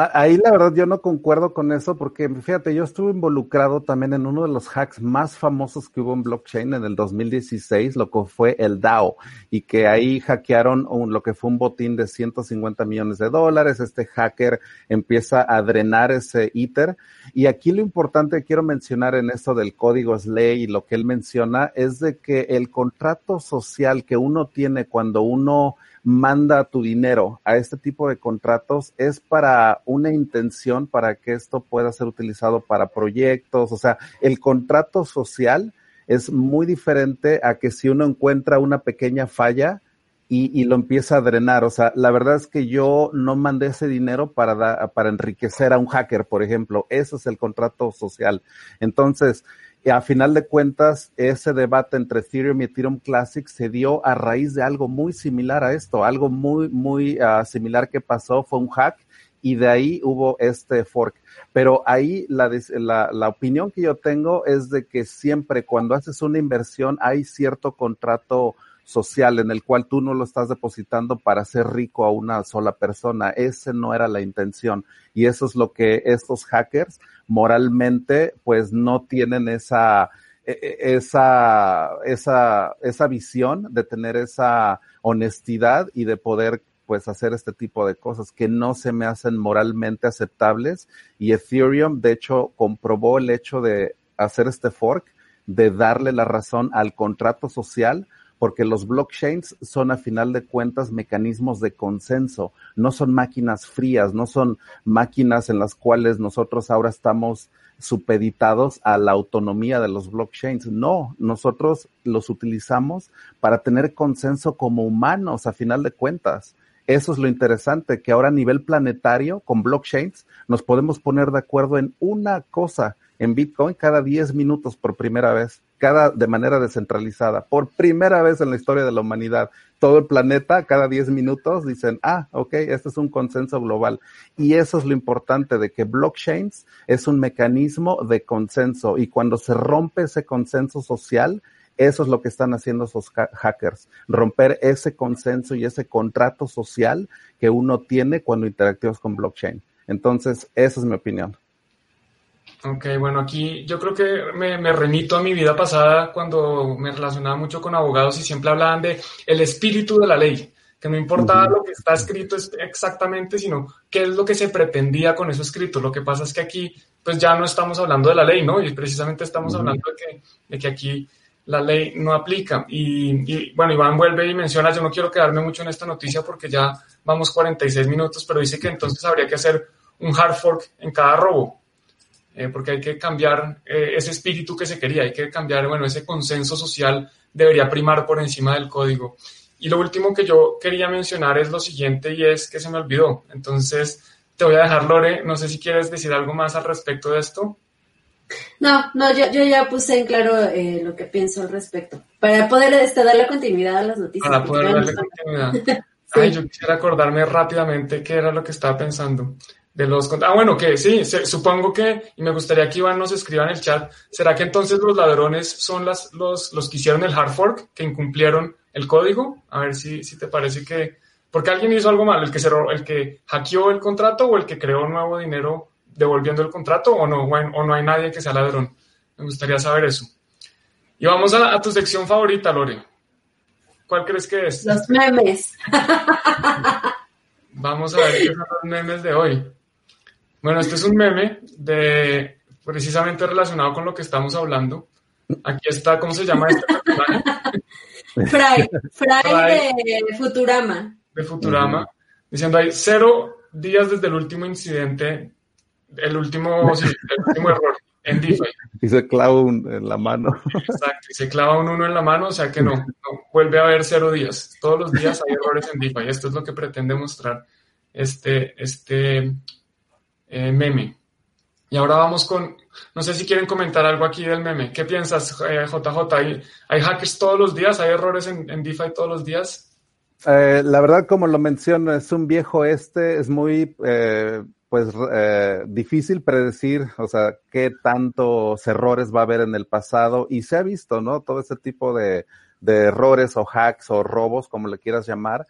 Ahí la verdad yo no concuerdo con eso porque fíjate, yo estuve involucrado también en uno de los hacks más famosos que hubo en blockchain en el 2016, lo que fue el DAO, y que ahí hackearon un, lo que fue un botín de 150 millones de dólares. Este hacker empieza a drenar ese ITER. Y aquí lo importante que quiero mencionar en esto del código SLAY y lo que él menciona es de que el contrato social que uno tiene cuando uno manda tu dinero a este tipo de contratos es para una intención para que esto pueda ser utilizado para proyectos. O sea, el contrato social es muy diferente a que si uno encuentra una pequeña falla y, y lo empieza a drenar. O sea, la verdad es que yo no mandé ese dinero para, para enriquecer a un hacker, por ejemplo. Eso es el contrato social. Entonces, a final de cuentas, ese debate entre Ethereum y Ethereum Classic se dio a raíz de algo muy similar a esto, algo muy, muy uh, similar que pasó, fue un hack y de ahí hubo este fork. Pero ahí la, la, la, opinión que yo tengo es de que siempre cuando haces una inversión hay cierto contrato social en el cual tú no lo estás depositando para ser rico a una sola persona. Ese no era la intención. Y eso es lo que estos hackers moralmente pues no tienen esa, e, e, esa, esa, esa visión de tener esa honestidad y de poder pues hacer este tipo de cosas que no se me hacen moralmente aceptables y Ethereum de hecho comprobó el hecho de hacer este fork, de darle la razón al contrato social porque los blockchains son a final de cuentas mecanismos de consenso, no son máquinas frías, no son máquinas en las cuales nosotros ahora estamos supeditados a la autonomía de los blockchains. No, nosotros los utilizamos para tener consenso como humanos a final de cuentas. Eso es lo interesante, que ahora a nivel planetario, con blockchains, nos podemos poner de acuerdo en una cosa en Bitcoin cada 10 minutos por primera vez, cada de manera descentralizada, por primera vez en la historia de la humanidad. Todo el planeta, cada 10 minutos, dicen, ah, ok, este es un consenso global. Y eso es lo importante de que blockchains es un mecanismo de consenso y cuando se rompe ese consenso social, eso es lo que están haciendo esos hackers, romper ese consenso y ese contrato social que uno tiene cuando interactúas con blockchain. Entonces, esa es mi opinión. Ok, bueno, aquí yo creo que me, me, remito a mi vida pasada cuando me relacionaba mucho con abogados y siempre hablaban de el espíritu de la ley, que no importaba lo que está escrito exactamente, sino qué es lo que se pretendía con eso escrito. Lo que pasa es que aquí, pues ya no estamos hablando de la ley, ¿no? Y precisamente estamos hablando de que, de que aquí la ley no aplica. Y, bueno, Iván vuelve y menciona, yo no quiero quedarme mucho en esta noticia porque ya vamos 46 minutos, pero dice que entonces habría que hacer un hard fork en cada robo, eh, porque hay que cambiar eh, ese espíritu que se quería, hay que cambiar, bueno, ese consenso social debería primar por encima del código. Y lo último que yo quería mencionar es lo siguiente y es que se me olvidó. Entonces, te voy a dejar, Lore, no sé si quieres decir algo más al respecto de esto. No, no, yo, yo ya puse en claro eh, lo que pienso al respecto. Para poder este, darle continuidad a las noticias. Para poder darle continuidad. Ay, yo quisiera acordarme rápidamente qué era lo que estaba pensando. De los, ah, bueno, que sí, supongo que, y me gustaría que Iván nos escriba en el chat, ¿será que entonces los ladrones son las, los, los que hicieron el hard fork, que incumplieron el código? A ver si, si te parece que, porque alguien hizo algo mal, el que cerró, el que hackeó el contrato o el que creó nuevo dinero devolviendo el contrato o no, o no hay nadie que sea ladrón. Me gustaría saber eso. Y vamos a, tu sección favorita, Lore. ¿Cuál crees que es? Los memes. Vamos a ver qué son los memes de hoy. Bueno, este es un meme de precisamente relacionado con lo que estamos hablando. Aquí está, ¿cómo se llama este personaje? Fry, Fry, de Futurama. De Futurama. Diciendo hay cero días desde el último incidente el último, sí, el último error en DeFi. Y se clava un, en la mano. Exacto, y se clava un uno en la mano, o sea que no, vuelve a haber cero días. Todos los días hay errores en DeFi. Esto es lo que pretende mostrar este, este eh, meme. Y ahora vamos con, no sé si quieren comentar algo aquí del meme. ¿Qué piensas, JJ? Eh, ¿Hay, hackers todos los días? ¿Hay errores en, en DeFi todos los días? Eh, la verdad, como lo menciono, es un viejo este, es muy pues eh, difícil predecir, o sea, qué tantos errores va a haber en el pasado y se ha visto, ¿no? Todo ese tipo de, de errores o hacks o robos, como le quieras llamar,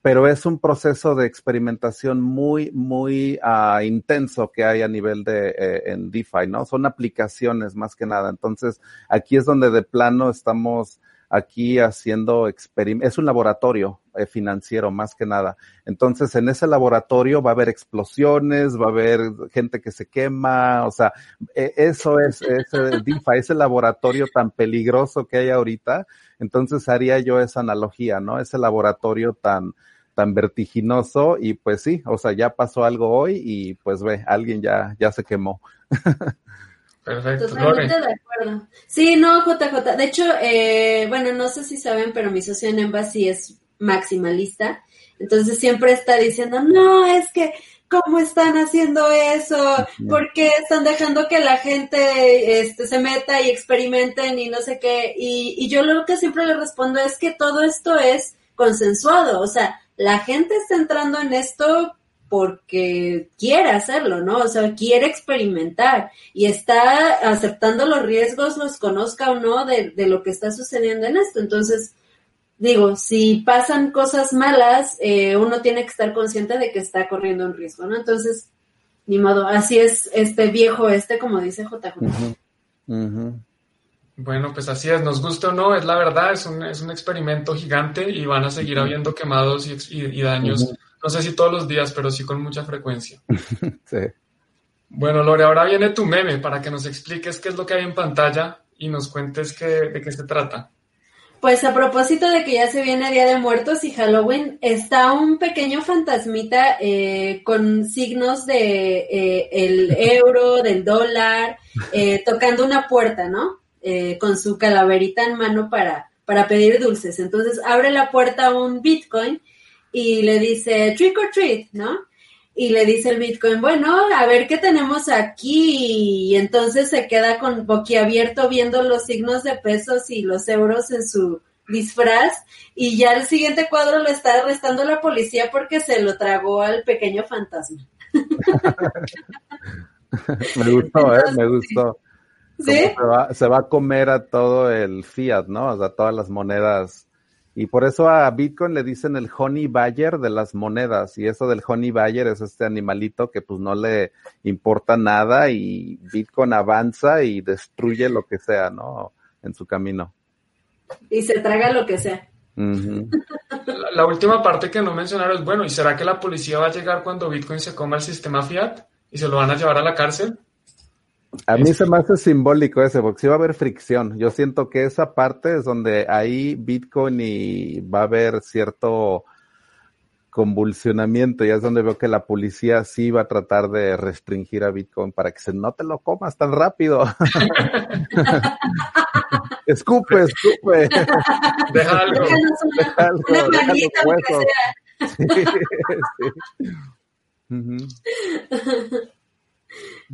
pero es un proceso de experimentación muy, muy uh, intenso que hay a nivel de eh, en DeFi, ¿no? Son aplicaciones más que nada. Entonces, aquí es donde de plano estamos aquí haciendo experimentos, es un laboratorio eh, financiero más que nada. Entonces, en ese laboratorio va a haber explosiones, va a haber gente que se quema, o sea, e, eso es ese DIFA, ese laboratorio tan peligroso que hay ahorita. Entonces, haría yo esa analogía, ¿no? Ese laboratorio tan, tan vertiginoso y pues sí, o sea, ya pasó algo hoy y pues ve, alguien ya, ya se quemó. Perfecto. Totalmente de acuerdo. Sí, no, JJ. De hecho, eh, bueno, no sé si saben, pero mi socio en Embassy es maximalista. Entonces siempre está diciendo, no, es que ¿cómo están haciendo eso? ¿Por qué están dejando que la gente este, se meta y experimenten y no sé qué? Y, y yo lo que siempre le respondo es que todo esto es consensuado, o sea, la gente está entrando en esto porque quiere hacerlo, ¿no? O sea, quiere experimentar y está aceptando los riesgos, los conozca o no, de, de lo que está sucediendo en esto. Entonces, digo, si pasan cosas malas, eh, uno tiene que estar consciente de que está corriendo un riesgo, ¿no? Entonces, ni modo, así es este viejo este, como dice JJ. Bueno, pues así es, nos gusta o no, es la verdad, es un, es un experimento gigante y van a seguir habiendo quemados y, y, daños no sé si todos los días, pero sí con mucha frecuencia. sí. Bueno, Lore, ahora viene tu meme para que nos expliques qué es lo que hay en pantalla y nos cuentes qué, de qué se trata. Pues a propósito de que ya se viene Día de Muertos y Halloween, está un pequeño fantasmita eh, con signos de eh, el euro, del dólar, eh, tocando una puerta, ¿no? con su calaverita en mano para, para pedir dulces. Entonces abre la puerta un Bitcoin y le dice trick or treat, ¿no? Y le dice el Bitcoin, bueno, a ver qué tenemos aquí. Y entonces se queda con boquiabierto viendo los signos de pesos y los euros en su disfraz. Y ya el siguiente cuadro lo está arrestando la policía porque se lo tragó al pequeño fantasma. me gustó, ¿eh? Me gustó. ¿Sí? Se va, se va a comer a todo el fiat, ¿no? O sea, todas las monedas y por eso a Bitcoin le dicen el honey buyer de las monedas. Y eso del honey buyer es este animalito que pues no le importa nada y Bitcoin avanza y destruye lo que sea, ¿no? En su camino. Y se traga lo que sea. la, última parte que no mencionaron es, bueno, ¿y será que la policía va a llegar cuando Bitcoin se coma el sistema fiat y se lo van a llevar a la cárcel? A mí se me hace simbólico ese, porque sí va a haber fricción. Yo siento que esa parte es donde ahí Bitcoin y va a haber cierto convulsionamiento y es donde veo que la policía sí va a tratar de restringir a Bitcoin para que se no te lo comas tan rápido. escupe, escupe. Deja algo. Deja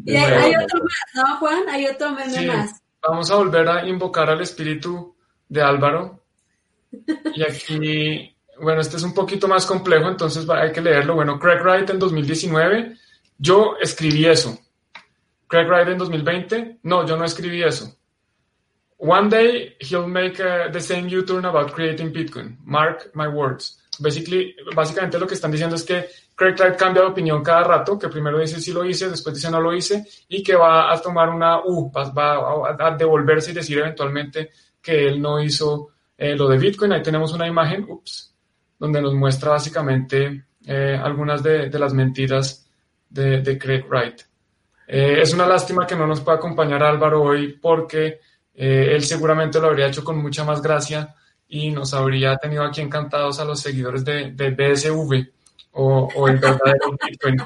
Y hay, otro más, ¿no, Juan? Hay otro meme más. Vamos a volver a invocar al espíritu de Álvaro. Y aquí, bueno, este es un poquito más complejo, entonces hay que leerlo. Bueno, Craig Wright en 2019, yo escribí eso. Craig Wright en 2020, no, yo no escribí eso. One day he'll make uh, the same U-turn about creating Bitcoin. Mark my words. Basically, básicamente lo que están diciendo es que Craig Wright cambia de opinión cada rato, que primero dice sí lo hice, después dice no lo hice, y que va a tomar una U, va, a devolverse y decir eventualmente que él no hizo eh, lo de Bitcoin. Ahí tenemos una imagen, ups, donde nos muestra básicamente eh, algunas de, las mentiras de, Craig Wright. Eh, es una lástima que no nos pueda acompañar Álvaro hoy porque él seguramente lo habría hecho con mucha más gracia y nos habría tenido aquí encantados a los seguidores de, de BSV o, el verdadero Bitcoin.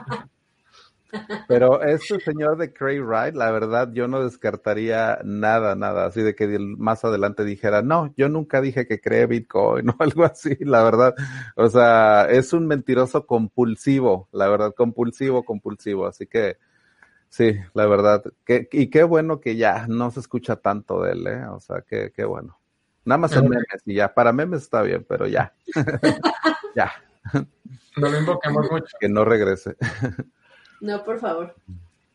Pero este señor de Cray Wright, la verdad, yo no descartaría nada, nada, así de que más adelante dijera, no, yo nunca dije que cree Bitcoin o algo así, la verdad. O sea, es un mentiroso compulsivo, la verdad, compulsivo, compulsivo. Así que, sí, la verdad. Que, y qué bueno que ya no se escucha tanto de él, ¿eh? O sea, qué, qué bueno. Nada más en memes y ya, para memes está bien, pero ya. ya. No lo invoquemos mucho. Que no regrese. No, por favor.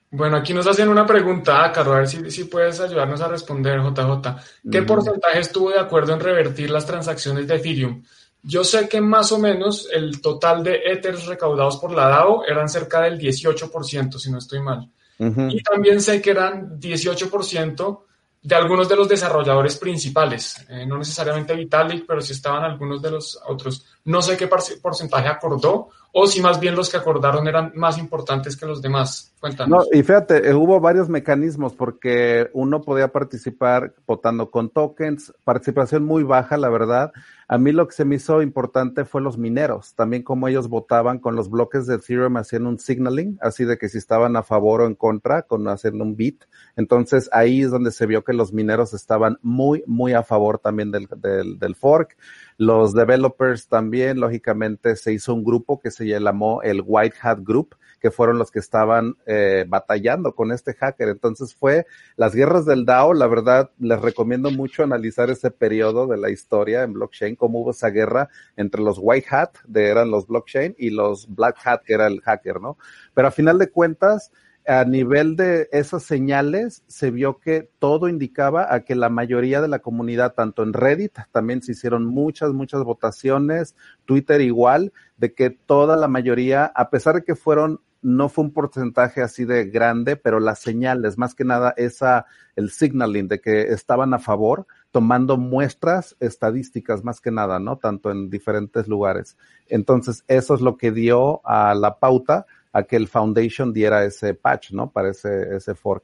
Bueno, aquí nos hacen una pregunta, Caro, a ver si, si puedes ayudarnos a responder, JJ. ¿Qué mm. porcentaje estuvo de acuerdo en revertir las transacciones de Ethereum? Yo sé que más o menos el total de Ethers recaudados por la DAO eran cerca del 18%, si no estoy mal. Y también sé que eran 18% de algunos de los desarrolladores principales, eh, no necesariamente Vitalik, pero sí estaban algunos de los otros. No sé qué porcentaje acordó o si más bien los que acordaron eran más importantes que los demás. Cuéntanos. No, y fíjate, eh, hubo varios mecanismos porque uno podía participar votando con tokens, participación muy baja, la verdad. A mí lo que se me hizo importante fue los mineros, también como ellos votaban con los bloques de Ethereum haciendo un signaling, así de que si estaban a favor o en contra, con haciendo un bit. Entonces ahí es donde se vio que los mineros estaban muy, muy a favor también del, del, del fork. Los developers también, lógicamente, se hizo un grupo que se llamó el White Hat Group, que fueron los que estaban eh, batallando con este hacker. Entonces fue las guerras del DAO, la verdad, les recomiendo mucho analizar ese periodo de la historia en blockchain, cómo hubo esa guerra entre los white hat, de eran los blockchain, y los black hat, que era el hacker, ¿no? Pero a final de cuentas, a nivel de esas señales, se vio que todo indicaba a que la mayoría de la comunidad, tanto en Reddit, también se hicieron muchas, muchas votaciones, Twitter igual, de que toda la mayoría, a pesar de que fueron, no fue un porcentaje así de grande, pero las señales, más que nada esa, el signaling de que estaban a favor, tomando muestras estadísticas más que nada, ¿no? Tanto en diferentes lugares. Entonces, eso es lo que dio a la pauta a que el Foundation diera ese patch, ¿no? Para ese, ese fork.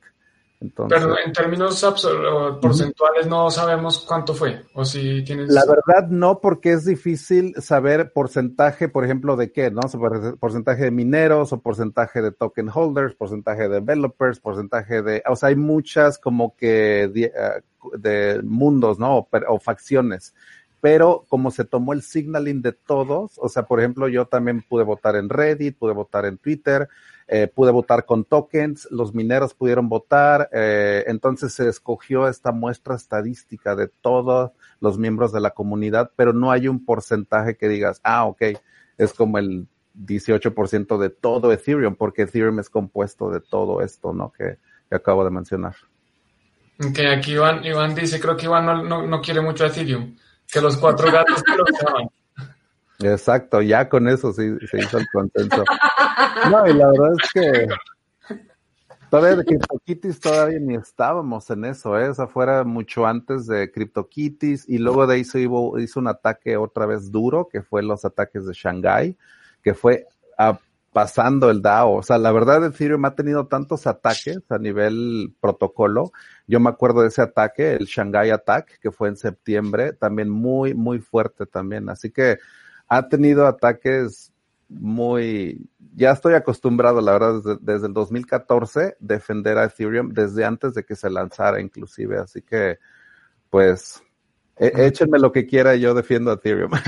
Entonces, Pero en términos porcentuales no sabemos cuánto fue, o si tienes... La verdad no, porque es difícil saber porcentaje, por ejemplo, de qué, ¿no? Porcentaje de mineros o porcentaje de token holders, porcentaje de developers, porcentaje de... O sea, hay muchas como que de, de mundos, ¿no? O, o facciones pero como se tomó el signaling de todos, o sea, por ejemplo, yo también pude votar en Reddit, pude votar en Twitter, eh, pude votar con tokens, los mineros pudieron votar, eh, entonces se escogió esta muestra estadística de todos los miembros de la comunidad, pero no hay un porcentaje que digas, ah, ok, es como el 18% de todo Ethereum, porque Ethereum es compuesto de todo esto, ¿no? Que, acabo de mencionar. Ok, aquí Iván, Iván dice, creo que Iván no, no, no quiere mucho Ethereum que los cuatro gatos que lo usaban. Exacto, ya con eso sí se hizo el consenso. No, y la verdad es que todavía de CryptoKitties todavía ni estábamos en eso, ¿eh? O fuera mucho antes de CryptoKitties y luego de ahí se hizo, hizo un ataque otra vez duro, que fue los ataques de Shanghai, que fue a pasando el DAO. O sea, la verdad Ethereum ha tenido tantos ataques a nivel protocolo. Yo me acuerdo de ese ataque, el Shanghai Attack, que fue en septiembre, también muy, muy fuerte también. Así que ha tenido ataques muy, ya estoy acostumbrado, la verdad, desde, el 2014, defender a Ethereum desde antes de que se lanzara inclusive. Así que, pues, e, échenme lo que quiera y yo defiendo a Ethereum.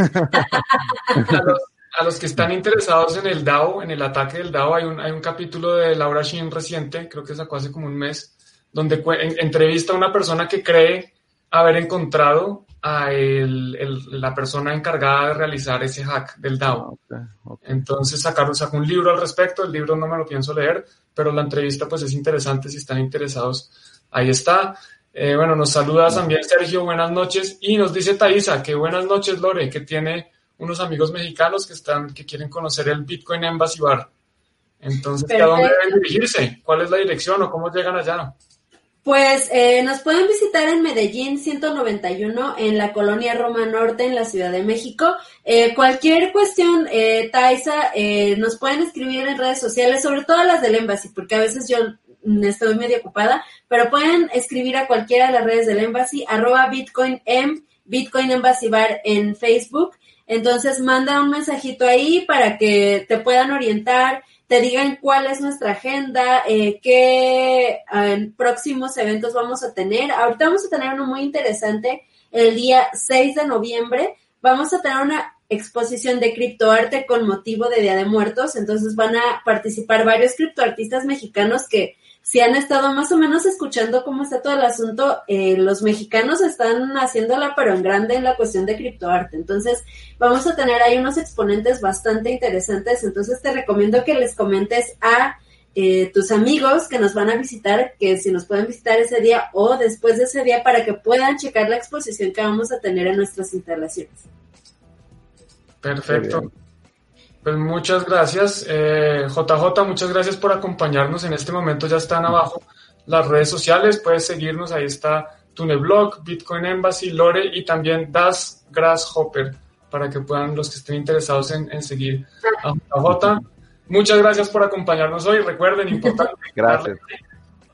a los que están interesados en el DAO, en el ataque del DAO, hay un, hay un capítulo de Laura Shin reciente, creo que sacó hace como un mes, donde entrevista a una persona que cree haber encontrado a el, la persona encargada de realizar ese hack del DAO. Ah, Entonces sacaron, sacó un libro al respecto, el libro no me lo pienso leer, pero la entrevista pues es interesante si están interesados. Ahí está. Eh, bueno, nos saluda también Sergio, buenas noches. Y nos dice Thaisa, que buenas noches Lore, que tiene unos amigos mexicanos que están, que quieren conocer el Bitcoin Embassy Bar. Entonces, ¿a dónde deben dirigirse? ¿Cuál es la dirección o cómo llegan allá? Pues eh, nos pueden visitar en Medellín 191 en la colonia Roma Norte en la Ciudad de México. Eh, cualquier cuestión, eh, Taisa, eh, nos pueden escribir en redes sociales, sobre todo las del Embassy, porque a veces yo estoy medio ocupada, pero pueden escribir a cualquiera de las redes del Embassy, arroba Bitcoin M, Bitcoin Embassy Bar en Facebook entonces manda un mensajito ahí para que te puedan orientar, te digan cuál es nuestra agenda, eh, qué eh, próximos eventos vamos a tener. Ahorita vamos a tener uno muy interesante el día 6 de noviembre. Vamos a tener una exposición de criptoarte con motivo de Día de Muertos. Entonces van a participar varios criptoartistas mexicanos que si han estado más o menos escuchando cómo está todo el asunto, eh, los mexicanos están haciéndola pero en grande en la cuestión de criptoarte. Entonces, vamos a tener ahí unos exponentes bastante interesantes. Entonces, te recomiendo que les comentes a eh, tus amigos que nos van a visitar, que si nos pueden visitar ese día o después de ese día para que puedan checar la exposición que vamos a tener en nuestras instalaciones. Perfecto. Pues muchas gracias. Eh, JJ, muchas gracias por acompañarnos. En este momento ya están abajo las redes sociales. Puedes seguirnos. Ahí está Tuneblog, Bitcoin Embassy, Lore y también Das Grasshopper para que puedan los que estén interesados en, seguir a JJ. Muchas gracias por acompañarnos hoy. Recuerden, importante. Gracias.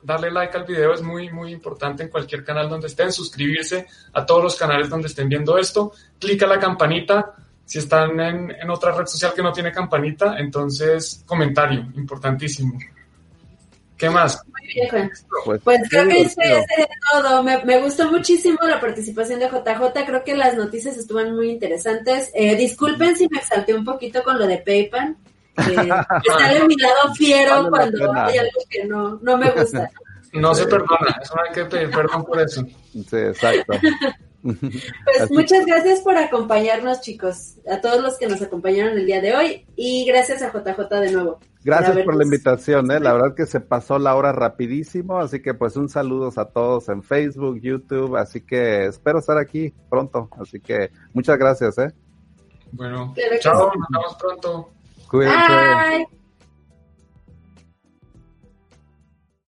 Darle, like al video es muy, muy importante en cualquier canal donde estén. Suscribirse a todos los canales donde estén viendo esto. Clica la campanita si están en, otra red social que no tiene campanita, entonces comentario, importantísimo. ¿Qué más? Muy bien, Pues, pues creo que eso sería todo. Me, gustó muchísimo la participación de JJ. Creo que las noticias estuvieron muy interesantes. Eh, disculpen si me exalté un poquito con lo de PayPal. sale mi lado fiero cuando hay algo que no, no me gusta. No se perdona, eso hay que pedir perdón por eso. Sí, exacto. Pues muchas gracias por acompañarnos, chicos, a todos los que nos acompañaron el día de hoy y gracias a JJ de nuevo. Gracias por, la invitación, ¿eh? la verdad que se pasó la hora rapidísimo, así que pues un saludos a todos en Facebook, YouTube, así que espero estar aquí pronto, así que muchas gracias. ¿eh? Bueno, chao, nos vemos pronto. Cuídense.